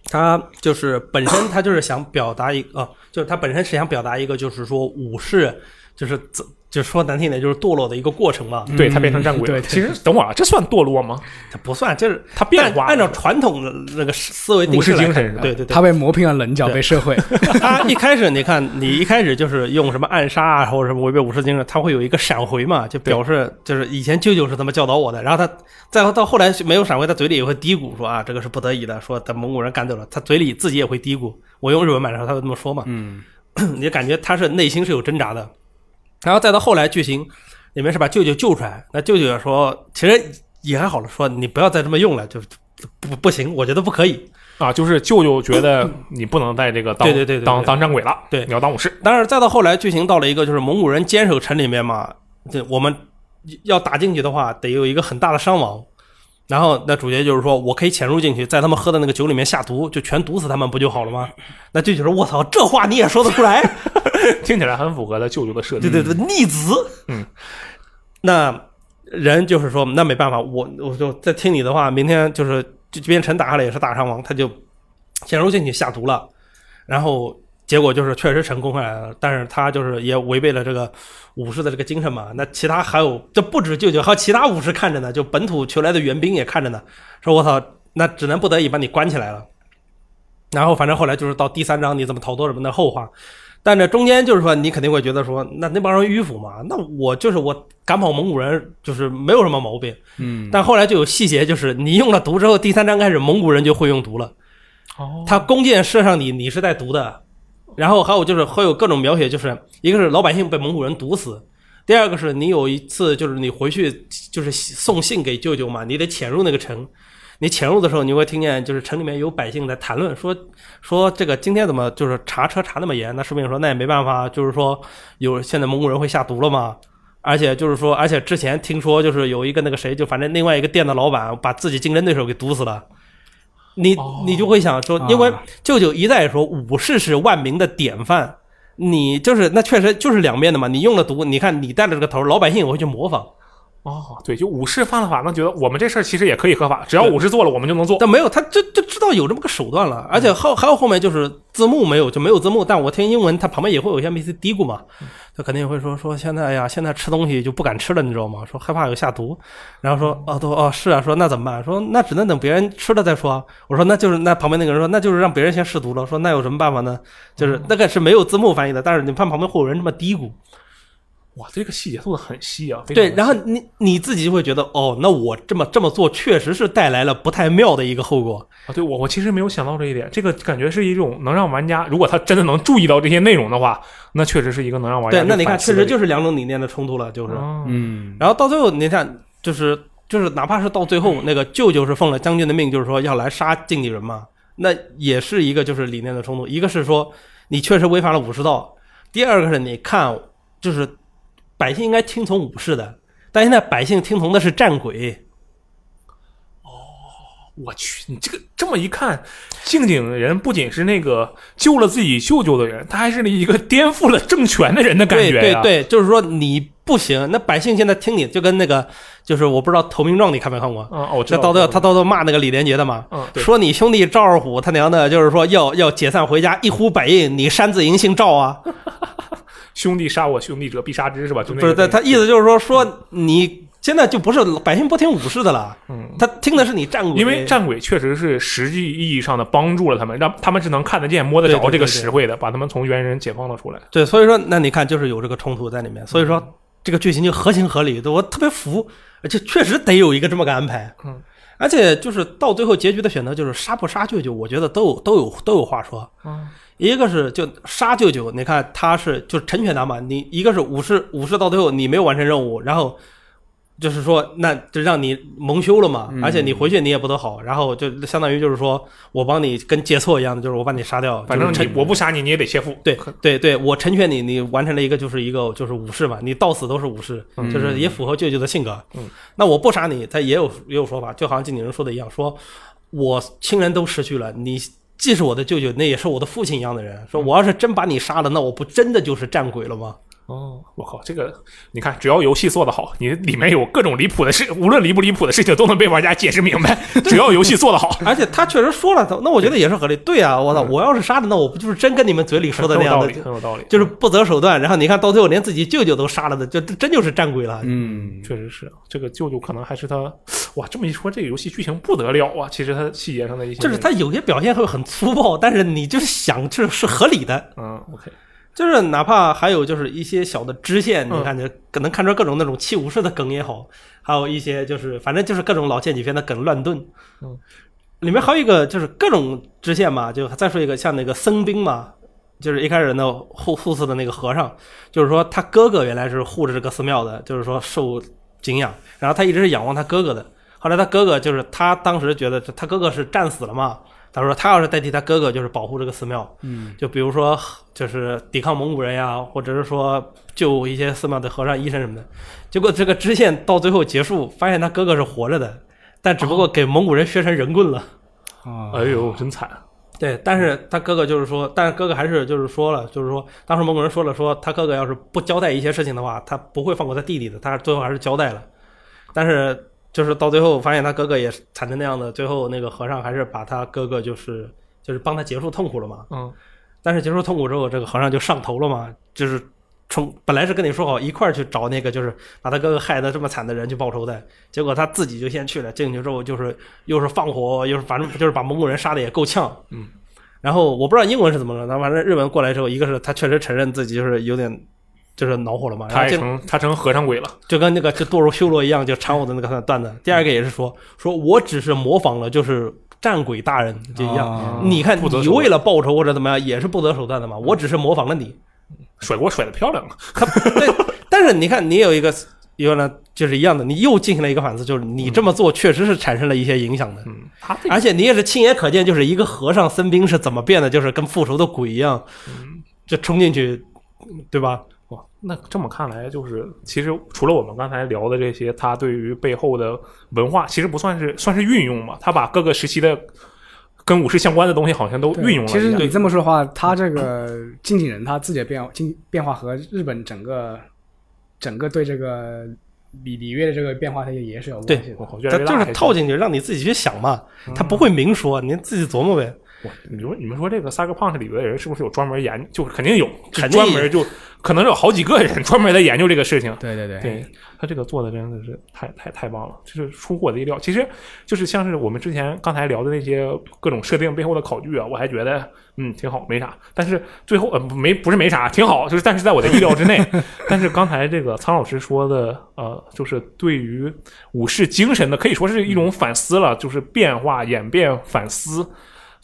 他就是本身他就是想表达一个，就是他本身是想表达一个，就是说武士就是怎。就说难听点，就是堕落的一个过程嘛。对他变成战鬼了。其实等会儿，这算堕落吗？他不算，就是他变化。按照传统的那个思维，武士精神，对对对，他被磨平了棱角，被社会。[laughs] 他一开始，你看，你一开始就是用什么暗杀啊，或者什么违背武士精神，他会有一个闪回嘛，就表示就是以前舅舅是这么教导我的。然后他再到后来没有闪回，他嘴里也会嘀咕说啊，这个是不得已的，说等蒙古人赶走了，他嘴里自己也会嘀咕。我用日文版的时候，他会这么说嘛。嗯，[clears throat] 你就感觉他是内心是有挣扎的。然后再到后来剧情里面是把舅舅救出来，那舅舅也说，其实也还好了，说你不要再这么用了，就是不不行，我觉得不可以啊，就是舅舅觉得你不能在这个当对对对当当战鬼了，对，你要当武士。但是再到后来剧情到了一个就是蒙古人坚守城里面嘛，这我们要打进去的话，得有一个很大的伤亡。然后那主角就是说我可以潜入进去，在他们喝的那个酒里面下毒，就全毒死他们不就好了吗？那舅舅说：“我操，这话你也说得出来？[laughs] [laughs] 听起来很符合他舅舅的设定。”对对对，逆子。嗯，那人就是说，那没办法，我我就在听你的话，明天就是这边城打下来也是大伤亡，他就潜入进去下毒了，然后。结果就是确实成功下来了，但是他就是也违背了这个武士的这个精神嘛。那其他还有，这不止舅舅，还有其他武士看着呢，就本土求来的援兵也看着呢。说我操，那只能不得已把你关起来了。然后反正后来就是到第三章你怎么逃脱什么的后话。但这中间就是说，你肯定会觉得说，那那帮人迂腐嘛。那我就是我赶跑蒙古人，就是没有什么毛病。嗯。但后来就有细节，就是你用了毒之后，第三章开始蒙古人就会用毒了。哦。他弓箭射上你，你是带毒的。然后还有就是会有各种描写，就是一个是老百姓被蒙古人毒死，第二个是你有一次就是你回去就是送信给舅舅嘛，你得潜入那个城，你潜入的时候你会听见就是城里面有百姓在谈论说说这个今天怎么就是查车查那么严？那士兵说那也没办法，就是说有现在蒙古人会下毒了嘛，而且就是说而且之前听说就是有一个那个谁就反正另外一个店的老板把自己竞争对手给毒死了。你你就会想说，因为舅舅一再说武士是万民的典范，你就是那确实就是两面的嘛。你用了毒，你看你带了这个头，老百姓也会去模仿。哦，对，就武士犯了法，那觉得我们这事儿其实也可以合法，只要武士做了，我们就能做。但没有，他就就知道有这么个手段了，而且后还有后面就是字幕没有，就没有字幕。但我听英文，他旁边也会有一些 NPC 嘀咕嘛，他肯定会说说现在呀，现在吃东西就不敢吃了，你知道吗？说害怕有下毒，然后说哦都哦是啊，说那怎么办？说那只能等别人吃了再说。我说那就是那旁边那个人说那就是让别人先试毒了。说那有什么办法呢？就是那个是没有字幕翻译的，但是你看旁边会有人这么嘀咕。哇，这个细节做的很细啊！对，然后你你自己就会觉得，哦，那我这么这么做确实是带来了不太妙的一个后果啊！对我我其实没有想到这一点，这个感觉是一种能让玩家，如果他真的能注意到这些内容的话，那确实是一个能让玩家对。那你看，确实就是两种理念的冲突了，就是嗯。然后到最后，你看，就是就是，哪怕是到最后，[clears throat] 那个舅舅是奉了将军的命，就是说要来杀经纪人嘛，那也是一个就是理念的冲突。一个是说你确实违反了武士道，第二个是你看就是。百姓应该听从武士的，但现在百姓听从的是战鬼。哦，我去，你这个这么一看，静景人不仅是那个救了自己舅舅的人，他还是一个颠覆了政权的人的感觉对对对，就是说你不行，那百姓现在听你就跟那个，就是我不知道《投名状》你看没看过？嗯，我这到最后他到最后骂那个李连杰的嘛，嗯，说你兄弟赵二虎他娘的，就是说要要解散回家，一呼百应，你擅自营姓赵啊。兄弟杀我兄弟者必杀之，是吧？不是，他他意思就是说，说你现在就不是百姓不听武士的了，嗯，他听的是你战鬼，因为战鬼确实是实际意义上的帮助了他们，让他们是能看得见、摸得着这个实惠的，把他们从猿人解放了出来。对，所以说，那你看，就是有这个冲突在里面，所以说这个剧情就合情合理，我特别服，而且确实得有一个这么个安排，嗯，而且就是到最后结局的选择，就是杀不杀舅舅，我觉得都有都有都有话说，嗯。一个是就杀舅舅，你看他是就成全他嘛。你一个是武士，武士到最后你没有完成任务，然后就是说那就让你蒙羞了嘛。而且你回去你也不得好，然后就相当于就是说我帮你跟借错一样的，就是我把你杀掉。反正你我不杀你，你也得切腹。对对对，我成全你，你完成了一个就是一个就是武士嘛。你到死都是武士，就是也符合舅舅的性格。嗯，那我不杀你，他也有也有说法，就好像经纪人说的一样，说我亲人都失去了，你。既是我的舅舅，那也是我的父亲一样的人。说我要是真把你杀了，那我不真的就是战鬼了吗？哦，我靠，这个你看，只要游戏做得好，你里面有各种离谱的事，无论离不离谱的事情，都能被玩家解释明白。只要游戏做得好，[laughs] 而且他确实说了，那我觉得也是合理。对啊，我操，我要是杀了，那我不就是真跟你们嘴里说的那样的，很有道理，就是不择手段。然后你看到最后连自己舅舅都杀了的，就真就是战鬼了。嗯，确实是这个舅舅可能还是他。哇，这么一说，这个游戏剧情不得了啊！其实它细节上的一些，就是它有些表现会很粗暴，但是你就是想，就是是合理的。嗯，OK。就是哪怕还有就是一些小的支线，你看就可能看出各种那种器武士的梗也好，还有一些就是反正就是各种老剑几片的梗乱炖。嗯，里面还有一个就是各种支线嘛，就再说一个像那个僧兵嘛，就是一开始那护护寺的那个和尚，就是说他哥哥原来是护着这个寺庙的，就是说受敬仰，然后他一直是仰望他哥哥的。后来他哥哥就是他当时觉得他哥哥是战死了嘛。他说：“他要是代替他哥哥，就是保护这个寺庙，嗯，就比如说，就是抵抗蒙古人呀，或者是说救一些寺庙的和尚、医生什么的。结果这个支线到最后结束，发现他哥哥是活着的，但只不过给蒙古人削成人棍了。啊，哎呦，真惨！对，但是他哥哥就是说，但是哥哥还是就是说了，就是说，当时蒙古人说了，说他哥哥要是不交代一些事情的话，他不会放过他弟弟的。他最后还是交代了，但是。”就是到最后发现他哥哥也惨成那样的，最后那个和尚还是把他哥哥就是就是帮他结束痛苦了嘛。嗯。但是结束痛苦之后，这个和尚就上头了嘛，就是从本来是跟你说好一块儿去找那个就是把他哥哥害得这么惨的人去报仇的，结果他自己就先去了。进去之后就是又是放火，又是反正就是把蒙古人杀的也够呛。嗯。然后我不知道英文是怎么说，他反正日文过来之后，一个是他确实承认自己就是有点。就是恼火了嘛，他成他成和尚鬼了，就跟那个就堕入修罗一样，就缠我的那个段子。第二个也是说，说我只是模仿了，就是战鬼大人就一样。你看，你为了报仇或者怎么样，也是不择手段的嘛。我只是模仿了你，甩锅甩的漂亮。他对，但是你看，你有一个原来就是一样的，你又进行了一个反思，就是你这么做确实是产生了一些影响的。嗯，而且你也是亲眼可见，就是一个和尚僧兵是怎么变的，就是跟复仇的鬼一样，就冲进去，对吧？那这么看来，就是其实除了我们刚才聊的这些，他对于背后的文化，其实不算是算是运用嘛。他把各个时期的跟武士相关的东西，好像都运用了。其实你这么说的话，他这个 [laughs] 近景人他自己的变进变化和日本整个整个对这个礼礼乐的这个变化，它也也是有关系的。他就是套进去，让你自己去想嘛。他不会明说，您自己琢磨呗。你说你们说这个萨克胖里边的人是不是有专门研？就肯定有，肯定专门就可能有好几个人专门在研究这个事情。对 [laughs] 对对，对他这个做的真的是太太太棒了，就是出乎我的意料。其实就是像是我们之前刚才聊的那些各种设定背后的考据啊，我还觉得嗯挺好，没啥。但是最后呃没不是没啥，挺好，就是但是在我的意料之内。[laughs] 但是刚才这个苍老师说的呃，就是对于武士精神的可以说是一种反思了，就是变化演变反思。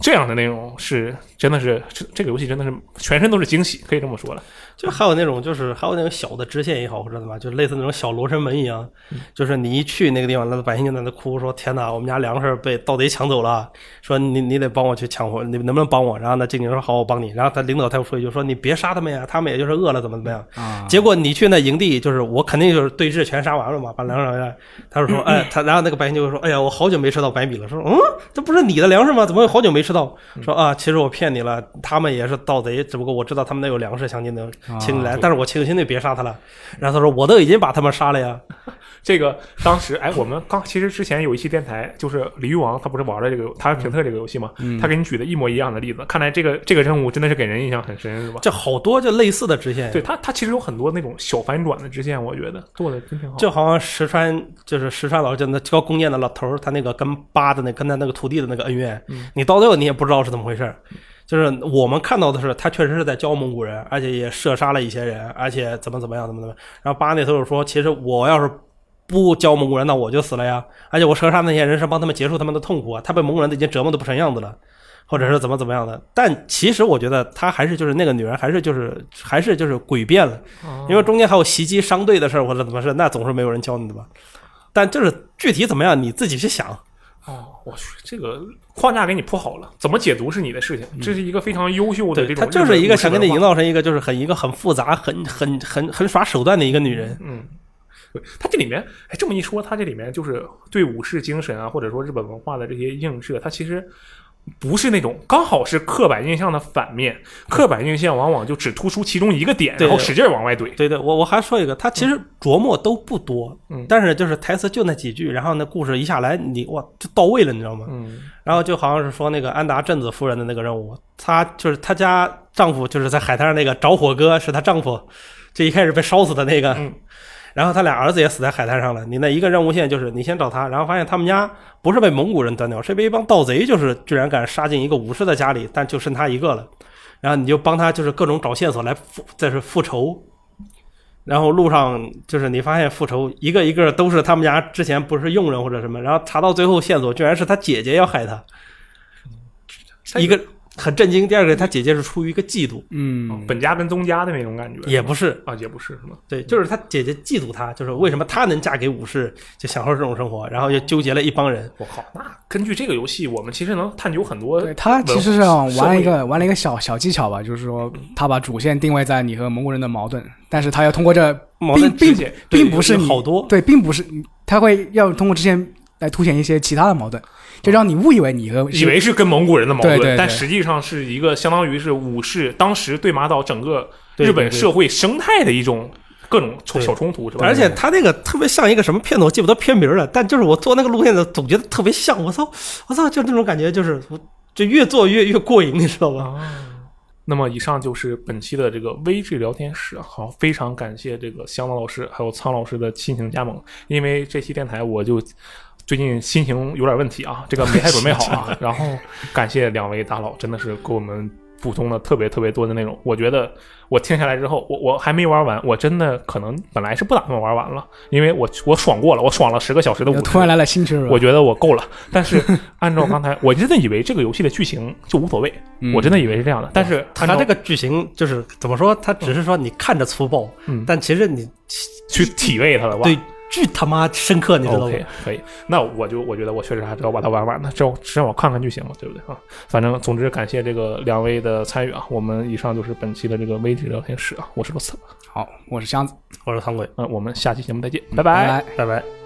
这样的内容是真的是这这个游戏真的是全身都是惊喜，可以这么说了。就还有那种就是还有那种小的支线也好或者怎么，就类似那种小罗生门一样，就是你一去那个地方，那百姓就在那哭说：“天哪，我们家粮食被盗贼抢走了。”说你你得帮我去抢回，你能不能帮我？然后呢，经理说：“好，我帮你。”然后他领导他又说一句：“说你别杀他们呀，他们也就是饿了怎么怎么样。”结果你去那营地，就是我肯定就是对峙全杀完了嘛，把粮食来。他就说：“哎，他然后那个百姓就会说：‘哎呀，我好久没吃到白米了。’说：‘嗯，这不是你的粮食吗？怎么好久没吃到？’说啊，其实我骗你了，他们也是盗贼，只不过我知道他们那有粮食，想你能请你来，但是我。请兄弟别杀他了，然后他说我都已经把他们杀了呀。[laughs] 这个当时哎，我们刚其实之前有一期电台，就是李玉王他不是玩了这个他评测这个游戏吗？他给你举的一模一样的例子，看来这个这个任务真的是给人印象很深，是吧？这好多就类似的支线，对他他其实有很多那种小反转的支线，我觉得做的真挺好。就好像石川就是石川老就那教弓箭的老头他那个跟八的那跟他那个徒弟的那个恩怨，你到最后你也不知道是怎么回事。就是我们看到的是，他确实是在教蒙古人，而且也射杀了一些人，而且怎么怎么样，怎么怎么。然后巴内特又说，其实我要是不教蒙古人，那我就死了呀。而且我射杀那些人是帮他们结束他们的痛苦啊。他被蒙古人都已经折磨的不成样子了，或者是怎么怎么样的。但其实我觉得他还是就是那个女人，还是就是还是就是诡辩了，因为中间还有袭击商队的事儿或者怎么事，那总是没有人教你的吧。但就是具体怎么样，你自己去想。哦，我去，这个框架给你铺好了，怎么解读是你的事情。这是一个非常优秀的这种。他就是一个想给你营造成一个就是很一个很复杂、很很很很耍手段的一个女人。嗯，对，他这里面，哎，这么一说，他这里面就是对武士精神啊，或者说日本文化的这些映射，他其实不是那种刚好是刻板印象的反面，刻板印象往往就只突出其中一个点，然后使劲往外怼。对对，我我还说一个，他其实琢磨都不多，嗯，但是就是台词就那几句，然后那故事一下来，你哇就到位了，你知道吗？嗯，然后就好像是说那个安达镇子夫人的那个任务，她就是她家丈夫就是在海滩上那个着火哥是她丈夫，就一开始被烧死的那个。然后他俩儿子也死在海滩上了。你那一个任务线就是你先找他，然后发现他们家不是被蒙古人端掉，是被一帮盗贼，就是居然敢杀进一个武士的家里，但就剩他一个了。然后你就帮他就是各种找线索来复，再是复仇。然后路上就是你发现复仇一个一个都是他们家之前不是佣人或者什么，然后查到最后线索居然是他姐姐要害他，一个。很震惊。第二个，他姐姐是出于一个嫉妒，嗯，本家跟宗家的那种感觉，也不是啊，也不是是吗？对，就是他姐姐嫉妒他，就是为什么他能嫁给武士，就享受这种生活，然后就纠结了一帮人。我靠，那根据这个游戏，我们其实能探究很多。对他其实是玩了一个玩了一个小小技巧吧，就是说他把主线定位在你和蒙古人的矛盾，但是他要通过这并并并不是好多对，并不是他会要通过这些来凸显一些其他的矛盾。就让你误以为你和以为是跟蒙古人的矛盾，对但实际上是一个相当于是武士当时对马岛整个日本社会生态的一种各种小冲突，是吧？而且他那个特别像一个什么片子，我，记不得片名了，但就是我做那个路线的总觉得特别像。我操，我操，就那种感觉，就是就越做越越过瘾，你知道吧？那么以上就是本期的这个微智聊天室，好，非常感谢这个香老师还有苍老师的亲情加盟，因为这期电台我就。最近心情有点问题啊，这个没太准备好啊。[laughs] 然后感谢两位大佬，真的是给我们补充了特别特别多的内容。我觉得我听下来之后，我我还没玩完，我真的可能本来是不打算玩完了，因为我我爽过了，我爽了十个小时的武士，突然来了兴趣，我觉得我够了。但是按照刚才，我真的以为这个游戏的剧情就无所谓，我真的以为是这样的。但是他这个剧情就是怎么说？他只是说你看着粗暴，嗯，但其实你去体味它了吧，对。巨他妈深刻，你知道吗？可以，那我就我觉得我确实还是要把它玩完的，这只让我看看就行了，对不对啊？反正总之感谢这个两位的参与啊！我们以上就是本期的这个微智聊天室啊！我是罗斯，好，我是箱子，我是汤鬼，嗯，我们下期节目再见，拜拜，拜拜。